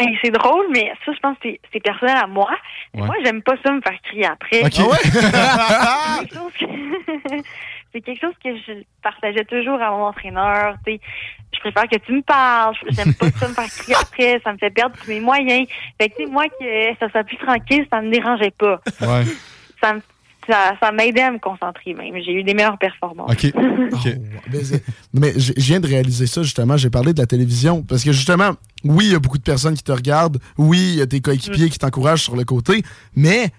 Hey, c'est drôle, mais ça, je pense que c'est- c'est personnel à moi. Ouais. Moi, j'aime pas ça me faire crier après. OK. Ah C'est quelque chose que- c'est quelque chose que je partageais toujours à mon entraîneur. tu sais. Je préfère que tu me parles. J'aime pas ça me faire crier après. Ça me fait perdre tous mes moyens. Fait que, tu sais, moi, que ça soit plus tranquille, ça me dérangeait pas. Ouais. Ça me- ça, ça m'aidait à me concentrer même. J'ai eu des meilleures performances. OK. Oh, mais mais je viens de réaliser ça justement. J'ai parlé de la télévision parce que justement, oui, il y a beaucoup de personnes qui te regardent. Oui, il y a tes coéquipiers qui t'encouragent sur le côté. Mais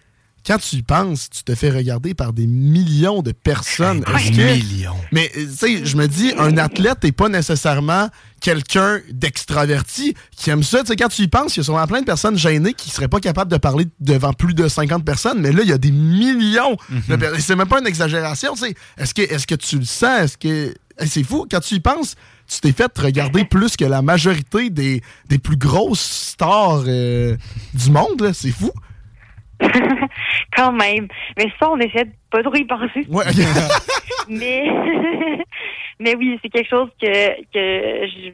quand tu y penses, tu te fais regarder par des millions de personnes. Que- Millions. Mais euh, tu sais, je me dis, un athlète n'est pas nécessairement quelqu'un d'extraverti qui aime ça. Tu sais, quand tu y penses, il y a sûrement plein de personnes gênées qui seraient pas capables de parler devant plus de 50 personnes, mais là, il y a des millions de personnes. C'est même pas une exagération, tu sais. Est-ce que, est-ce que tu le sens? Est-ce que. Hey, c'est fou, quand tu y penses, tu t'es fait regarder plus que la majorité des, des plus grosses stars euh, du monde, là. C'est fou. Quand même. Mais ça, on essaie de pas trop y penser. Ouais. mais mais oui, c'est quelque chose que, que je,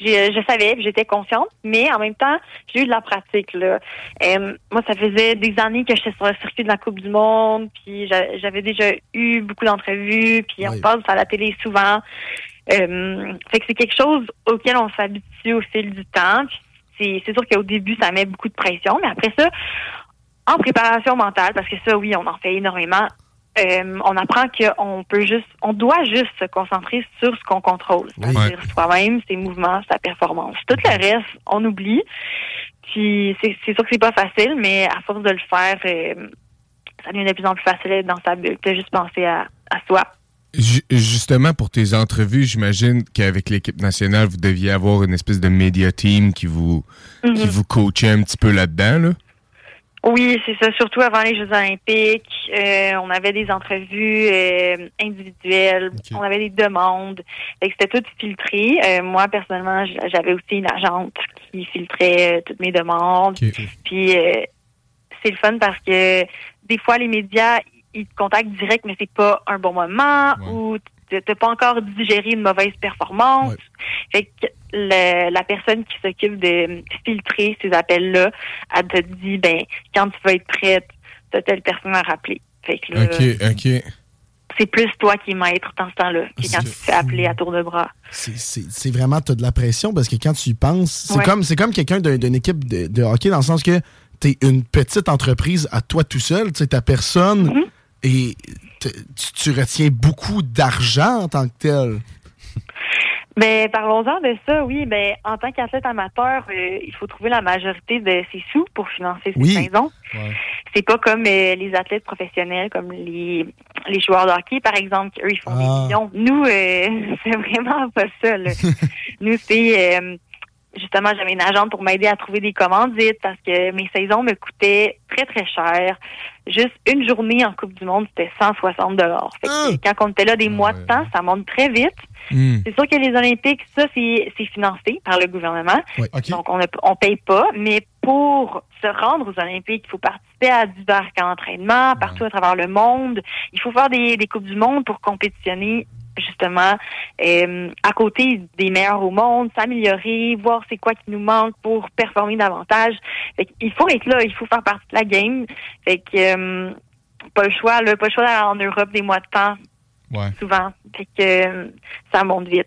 je, je savais, puis j'étais consciente, mais en même temps, j'ai eu de la pratique. Là. Euh, moi, ça faisait des années que j'étais sur le circuit de la Coupe du Monde, puis j'a- j'avais déjà eu beaucoup d'entrevues, puis on passe à la télé souvent. Euh, fait que c'est quelque chose auquel on s'habitue au fil du temps. Puis c'est sûr qu'au début, ça met beaucoup de pression, mais après ça, en préparation mentale, parce que ça, oui, on en fait énormément. euh, on apprend qu'on peut juste, on doit juste se concentrer sur ce qu'on contrôle, c'est-à-dire soi-même, ses mouvements, sa performance. Tout le reste, on oublie. Puis c'est sûr que c'est pas facile, mais à force de le faire, euh, ça devient de plus en plus facile d'être dans sa bulle. De juste penser à, à soi. Ju- Justement, pour tes entrevues, j'imagine qu'avec l'équipe nationale, vous deviez avoir une espèce de media team qui vous, qui Mhm. vous coachait un petit peu là-dedans. Là? Oui, c'est ça. Surtout avant les Jeux olympiques, euh, on avait des entrevues euh, individuelles, on avait des demandes. C'était tout filtré. Euh, moi, personnellement, j'avais aussi une agente qui filtrait euh, toutes mes demandes. Puis euh, c'est le fun parce que des fois, les médias, ils te contactent direct, mais c'est pas un bon moment ou t'as pas encore digéré une mauvaise performance. Fait que le- la personne qui s'occupe de filtrer ces appels-là, elle te dit, ben, quand tu vas être prête, t'as telle personne à rappeler. Fait que là, OK, OK. c'est plus toi qui es maître dans ce temps-là que quand tu te fais appeler à tour de bras. C'est- vraiment, t'as de la pression parce que quand tu y penses, c'est Ouais. comme, c'est comme quelqu'un d'un- d'une équipe de, de hockey dans le sens que t'es une petite entreprise à toi tout seul, tu sais, ta personne Mm-hmm. et tu retiens beaucoup d'argent en tant que tel. Ben, parlons-en de ça, oui. Ben, en tant qu'athlète amateur, euh, il faut trouver la majorité de ses sous pour financer ses Oui. saisons. C'est pas comme euh, les athlètes professionnels, comme les, les joueurs de hockey, par exemple, qui, eux, ils font Ah. des millions. Nous, euh, c'est vraiment pas ça. là. Nous, c'est euh, justement, j'avais une agente pour m'aider à trouver des commandites parce que mes saisons me coûtaient très, très cher. Juste une journée en Coupe du Monde, c'était 160 dollars. Quand on était là des mois de temps, ça monte très vite. C'est sûr que les Olympiques, ça, c'est financé par le gouvernement. Donc, on ne on paye pas. Mais pour se rendre aux Olympiques, il faut participer à divers camps d'entraînement partout à travers le monde. Il faut faire des, des Coupes du Monde pour compétitionner justement euh, à côté des meilleurs au monde, s'améliorer, voir c'est quoi qui nous manque pour performer davantage. Fait il faut être là, il faut faire partie de la game. Fait que euh, pas le choix, là, pas le choix d'aller en Europe des mois de temps Ouais. souvent. Fait que euh, ça monte vite.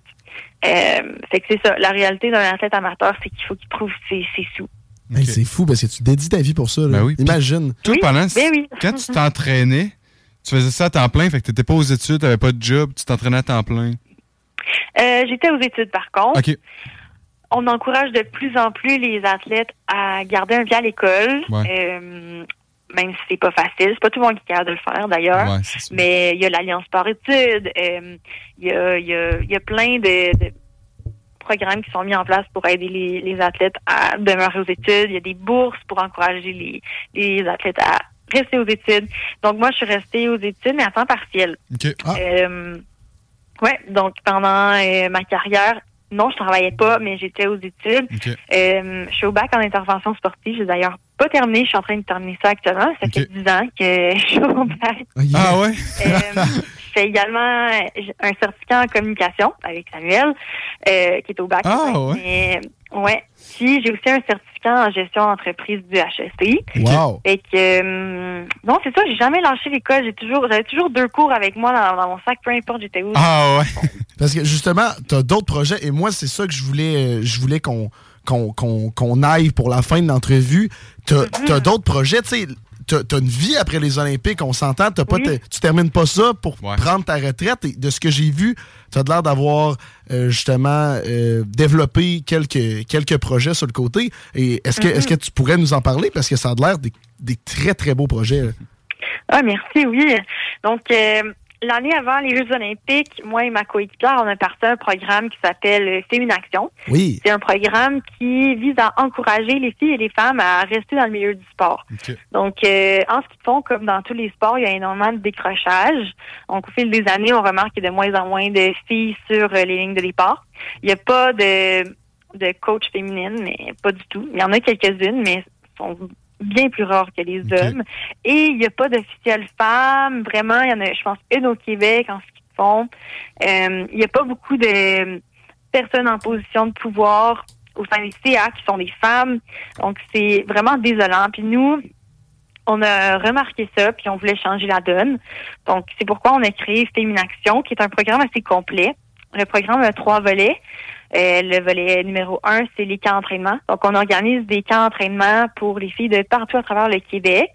Euh, fait que c'est ça. La réalité d'un athlète amateur, c'est qu'il faut qu'il trouve ses, ses sous. Hey, c'est fou parce que tu dédies ta vie pour ça. là. Ben oui. Imagine. Toi, pendant, ben oui. quand tu t'entraînais, tu faisais ça à temps plein, fait que t'étais pas aux études, t'avais pas de job, tu t'entraînais à temps plein. Euh, J'étais aux études, par contre. OK. On encourage de plus en plus les athlètes à garder un pied à l'école. Ouais. Euh, même si c'est pas facile. C'est pas tout le monde qui est capable de le faire, d'ailleurs. Ouais. Mais il y a l'Alliance Sport Études. euh, Il y, a, il y, a, il y a plein de, de programmes qui sont mis en place pour aider les, les athlètes à demeurer aux études. Il y a des bourses pour encourager les, les athlètes à rester aux études. Donc, moi, je suis restée aux études, mais à temps partiel. OK. Euh, ouais, donc pendant euh, ma carrière, non, je travaillais pas, mais j'étais aux études. Euh, je suis au bac en intervention sportive. J'ai d'ailleurs pas terminé. Je suis en train de terminer ça actuellement. Ça fait 10 ans que je suis au bac. Ah ouais? Euh, je fais également euh, un certificat en communication avec Samuel, euh, qui est au bac. Ah, ouais? Mais, ouais. Puis j'ai aussi un certificat en gestion d'entreprise du HSI. Wow. Fait que euh, non, c'est ça, j'ai jamais lâché l'école. J'ai toujours j'avais toujours deux cours avec moi dans, dans mon sac, peu importe j'étais où. Ah ouais. Parce que justement, tu as d'autres projets et moi, c'est ça que je voulais, euh, je voulais qu'on qu'on qu'on qu'on aille pour la fin de l'entrevue. Tu as, d'autres projets, tu sais. T'as t'as une vie après les Olympiques, on s'entend. t'as pas Oui. tu termines pas ça pour prendre ta retraite. Et de ce que j'ai vu, tu as l'air d'avoir euh, justement euh, développé quelques, quelques projets sur le côté. Et est-ce que, est-ce que tu pourrais nous en parler? Parce que ça a l'air des, des très, très beaux projets. là. Ah, merci, oui. Donc, euh, l'année avant les Jeux olympiques, moi et ma coéquipière, on a parti un programme qui s'appelle euh, Féminaction. Oui. C'est un programme qui vise à encourager les filles et les femmes à rester dans le milieu du sport. Donc, euh, en ce qui font, comme dans tous les sports, il y a énormément de décrochage. Donc, au fil des années, on remarque qu'il y a de moins en moins de filles sur euh, les lignes de départ. Il n'y a pas de, de coach féminine, mais pas du tout. Il y en a quelques-unes, mais sont bien plus rares que les hommes. Et il n'y a pas d'officielle femme. Vraiment, il y en a, je pense, une au Québec en ce qui fond. Euh, Il n'y a pas beaucoup de personnes en position de pouvoir au sein des CA qui sont des femmes. Donc, c'est vraiment désolant. Puis nous, on a remarqué ça, puis on voulait changer la donne. Donc, c'est pourquoi on a créé Féminaction, qui est un programme assez complet. Le programme a trois volets. Euh, le volet numéro un, c'est les camps d'entraînement. Donc, on organise des camps d'entraînement pour les filles de partout à travers le Québec.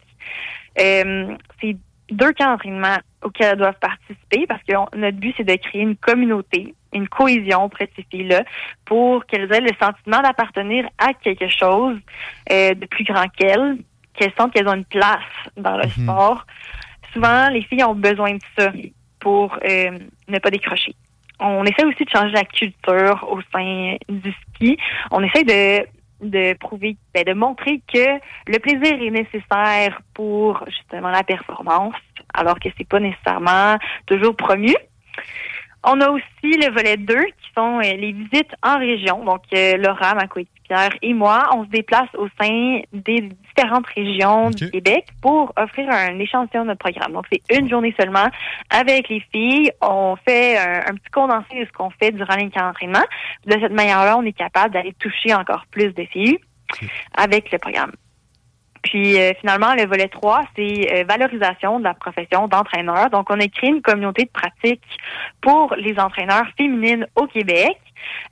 Euh, c'est deux camps d'entraînement auxquels elles doivent participer parce que on- notre but, c'est de créer une communauté, une cohésion auprès de ces filles-là pour qu'elles aient le sentiment d'appartenir à quelque chose euh, de plus grand qu'elles, qu'elles sentent qu'elles ont une place dans le sport. Souvent, les filles ont besoin de ça pour euh, ne pas décrocher. On essaie aussi de changer la culture au sein du ski. On essaie de de prouver, ben, de montrer que le plaisir est nécessaire pour justement la performance, alors que c'est pas nécessairement toujours promu. On a aussi le volet 2 qui sont euh, les visites en région. Donc, euh, Laura, ma coéquipière, et moi, on se déplace au sein des différentes régions du Québec pour offrir un échantillon de notre programme. Donc, c'est une journée seulement avec les filles. On fait un, un petit condensé de ce qu'on fait durant les camps d'entraînement. De cette manière-là, on est capable d'aller toucher encore plus de filles avec le programme. Puis euh, finalement, le volet 3, c'est euh, valorisation de la profession d'entraîneur. Donc, on a créé une communauté de pratique pour les entraîneurs féminines au Québec.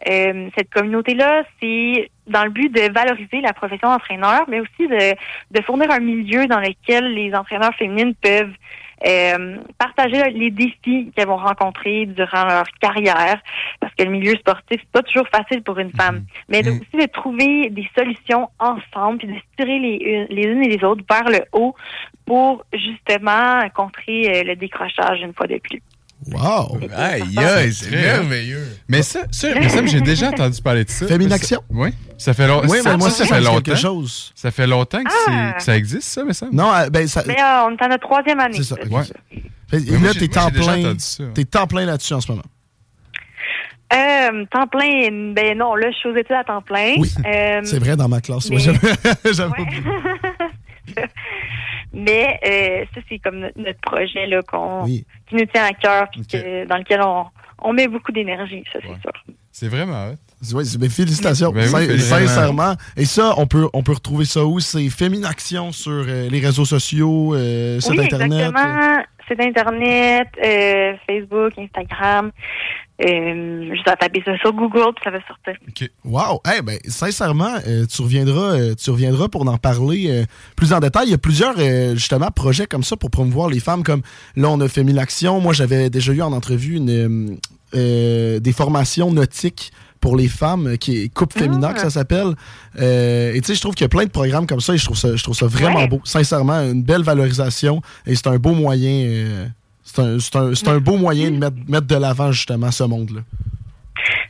Euh, cette communauté-là, c'est dans le but de valoriser la profession d'entraîneur, mais aussi de, de fournir un milieu dans lequel les entraîneurs féminines peuvent euh, partager les défis qu'elles vont rencontrer durant leur carrière, parce que le milieu sportif, c'est pas toujours facile pour une femme, mais de- aussi de trouver des solutions ensemble, puis de se tirer les, les unes et les autres vers le haut pour justement contrer euh, le décrochage une fois de plus. Wow! Aïe, aïe, c'est merveilleux. Mais ça, ça, que j'ai déjà entendu parler de ça. Féminaction? Oui. Ça fait, long- Oui, ça, mais moi, ça, ça fait longtemps. quelque chose. Ça fait longtemps que, c'est- Ah. que ça existe, ça, me semble. Non, euh, ben, ça. Mais euh, on est à notre troisième année. C'est ça. là. ok, Ouais. ça. Fait- Mais Et là, t'es en plein. ça. T'es en plein là-dessus en ce moment. Euh, temps plein, ben non, là, je suis aux études à temps plein. Oui, Euh, C'est vrai dans ma classe. mais- Ouais. Mais euh, ça, c'est comme notre, notre projet là, qu'on, Oui. qui nous tient à cœur, puis que- dans lequel on, on met beaucoup d'énergie, ça, c'est Ouais. sûr. C'est vraiment hot. Ouais, c'est- ben, félicitations, Ben oui, Sin- félicitations. sincèrement. Et ça, on peut, on peut retrouver ça où? C'est Féminaction sur euh, les réseaux sociaux, euh, site oui, Internet. exactement. Site Internet, euh, Facebook, Instagram. Euh, juste à taper ça sur Google, puis ça va sortir. Wow! Eh ben, sincèrement, euh, tu, reviendras, euh, tu reviendras pour en parler plus en détail. Il y a plusieurs, justement, projets comme ça pour promouvoir les femmes. Comme là, on a fait Action. Moi, j'avais déjà eu en entrevue une, des formations nautiques pour les femmes, qui est Coupe Féminin, que ça s'appelle. Euh, et tu sais, je trouve qu'il y a plein de programmes comme ça et je trouve ça, je trouve ça vraiment Ouais. beau. Sincèrement, une belle valorisation et c'est un beau moyen. euh, c'est un, c'est un- c'est un beau moyen de mettre, mettre de l'avant, justement, ce monde-là.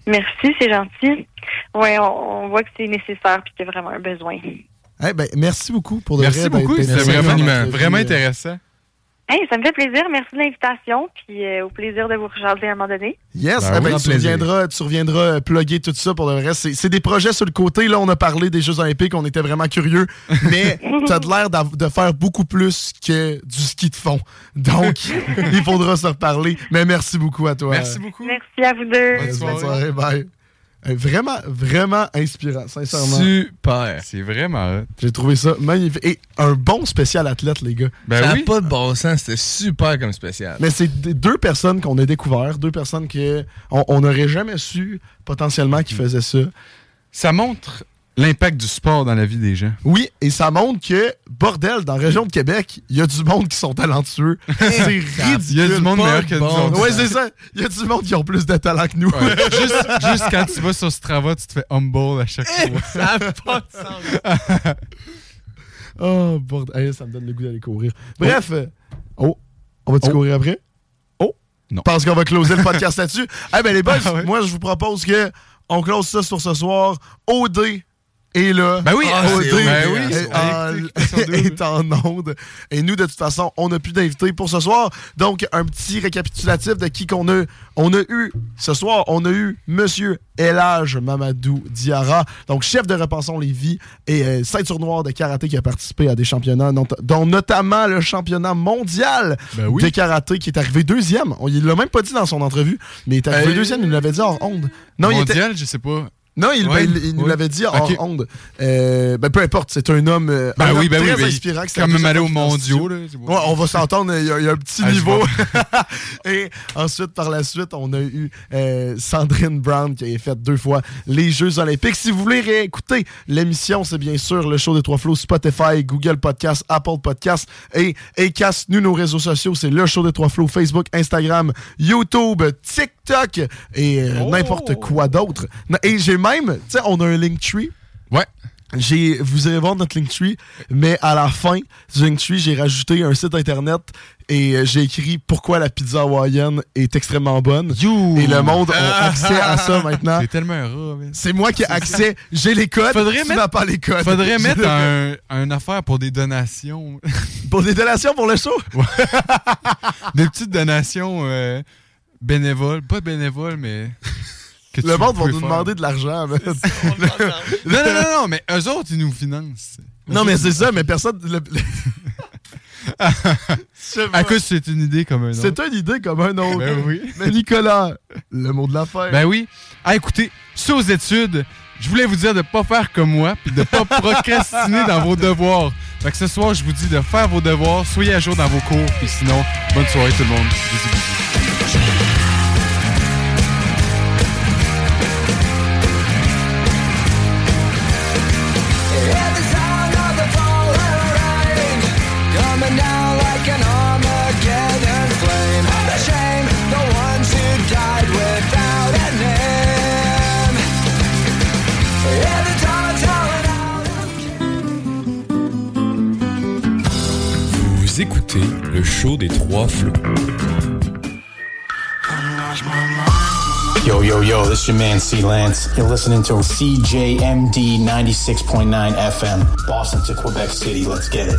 Merci, c'est gentil. Oui, on, on voit que c'est nécessaire, puis qu'il y a vraiment un besoin. Eh ben, merci beaucoup pour de Merci vrai beaucoup. C'était vraiment, vraiment vie, euh, intéressant. Hey, ça me fait plaisir. Merci de l'invitation, puis euh, au plaisir de vous rejaser à un moment donné. Yes, Ben eh oui, ben, tu, reviendras, tu reviendras euh, plugger tout ça pour le reste. C'est, des projets sur le côté. Là, on a parlé des Jeux Olympiques, on était vraiment curieux. Mais tu as l'air de faire beaucoup plus que du ski de fond. Donc, il faudra se reparler. Mais merci beaucoup à toi. Merci beaucoup. Merci à vous deux. Bonne Bonne soirée. soirée, bye. Euh, Vraiment, vraiment inspirant, sincèrement. Super. C'est vraiment. J'ai trouvé ça magnifique. Et un bon spécial athlète, les gars. Ben ça n'a oui. pas de bon sens, c'était super comme spécial. Mais c'est deux personnes qu'on a découvert, deux personnes que on on n'aurait jamais su potentiellement qu'ils faisaient ça. Ça montre l'impact du sport dans la vie des gens. Oui, et ça montre que, bordel, dans la région de Québec, il y a du monde qui sont talentueux. c'est ridicule. Il y a du monde meilleur que nous bon autres. Ouais, c'est ça. Il y a du monde qui ont plus de talent que nous. Ouais. juste, juste quand tu vas sur Strava, tu te fais humble à chaque fois. Ça n'a pas de sens. oh, bordel. Hey, ça me donne le goût d'aller courir. Bref. euh, Oh, on va-tu courir après? Oh, Non. Parce qu'on va closer le podcast là-dessus. Eh ben les boys, Ah ouais. moi, je vous propose que on close ça sur ce soir. OD est là. Ben oui, Ah, Audrey, ben oui, est, en, est onde. Et nous, de toute façon, on n'a plus d'invités pour ce soir. Donc, un petit récapitulatif de qui qu'on a. On a eu, ce soir, on a eu Monsieur Elage Mamadou Diarra, donc chef de Repensons Lévis et euh, ceinture noire de karaté qui a participé à des championnats, not- dont notamment le championnat mondial Ben oui. de karaté qui est arrivé deuxième. On, il l'a même pas dit dans son entrevue, mais il est arrivé Euh, deuxième, il nous l'avait dit hors onde. Non, il était, Mondial, je sais pas. Non, il, Ouais, ben, il- il nous l'avait dit hors Ok. onde. Euh, ben, peu importe, c'est un homme, euh, Ben un oui, homme oui, très ben, inspirant. c'est quand même aux en mondiaux, là. Ouais, on va s'entendre, il y, a- il y a un petit Ah, niveau. Et ensuite, par la suite, on a eu euh, Sandrine Brown qui a fait deux fois les Jeux Olympiques. Si vous voulez réécouter l'émission, c'est bien sûr le show des Trois Flots, Spotify, Google Podcast, Apple Podcast et Acast. Nous, nos réseaux sociaux, c'est le show des Trois Flots, Facebook, Instagram, YouTube, TikTok et euh, Oh! n'importe quoi d'autre. Et j'ai même, tu sais, on a un Linktree. Ouais. J'ai, vous irez voir notre Linktree, mais à la fin du Linktree, j'ai rajouté un site internet et euh, j'ai écrit pourquoi la pizza hawaïenne est extrêmement bonne. Et le monde a accès à ça maintenant. C'est tellement un rat, man. C'est moi qui ai accès. J'ai les codes. Faudrait tu mettre- pas les codes. Faudrait mettre le- un, un affaire pour des donations. Pour des donations pour le show? des petites donations euh, bénévoles. Pas bénévoles, mais. que Le monde va nous faire. demander de l'argent. Non, non, non, non, mais eux autres, ils nous financent. non, mais c'est ça, mais personne. le-. À cause, c'est une idée comme un autre. C'est une idée comme un autre. Ben oui. Mais Nicolas, le mot de la fin. Ben oui. Ah, écoutez, ça aux études, je voulais vous dire de pas faire comme moi, puis de pas procrastiner dans vos devoirs. Fait que ce soir, je vous dis de faire vos devoirs, soyez à jour dans vos cours, puis sinon, bonne soirée tout le monde. Bisous, bisous. Écoutez le show des trois flots. Yo, yo, yo, this is your man C Lance. You're listening to CJMD 96.9 FM, Boston to Quebec City. Let's get it.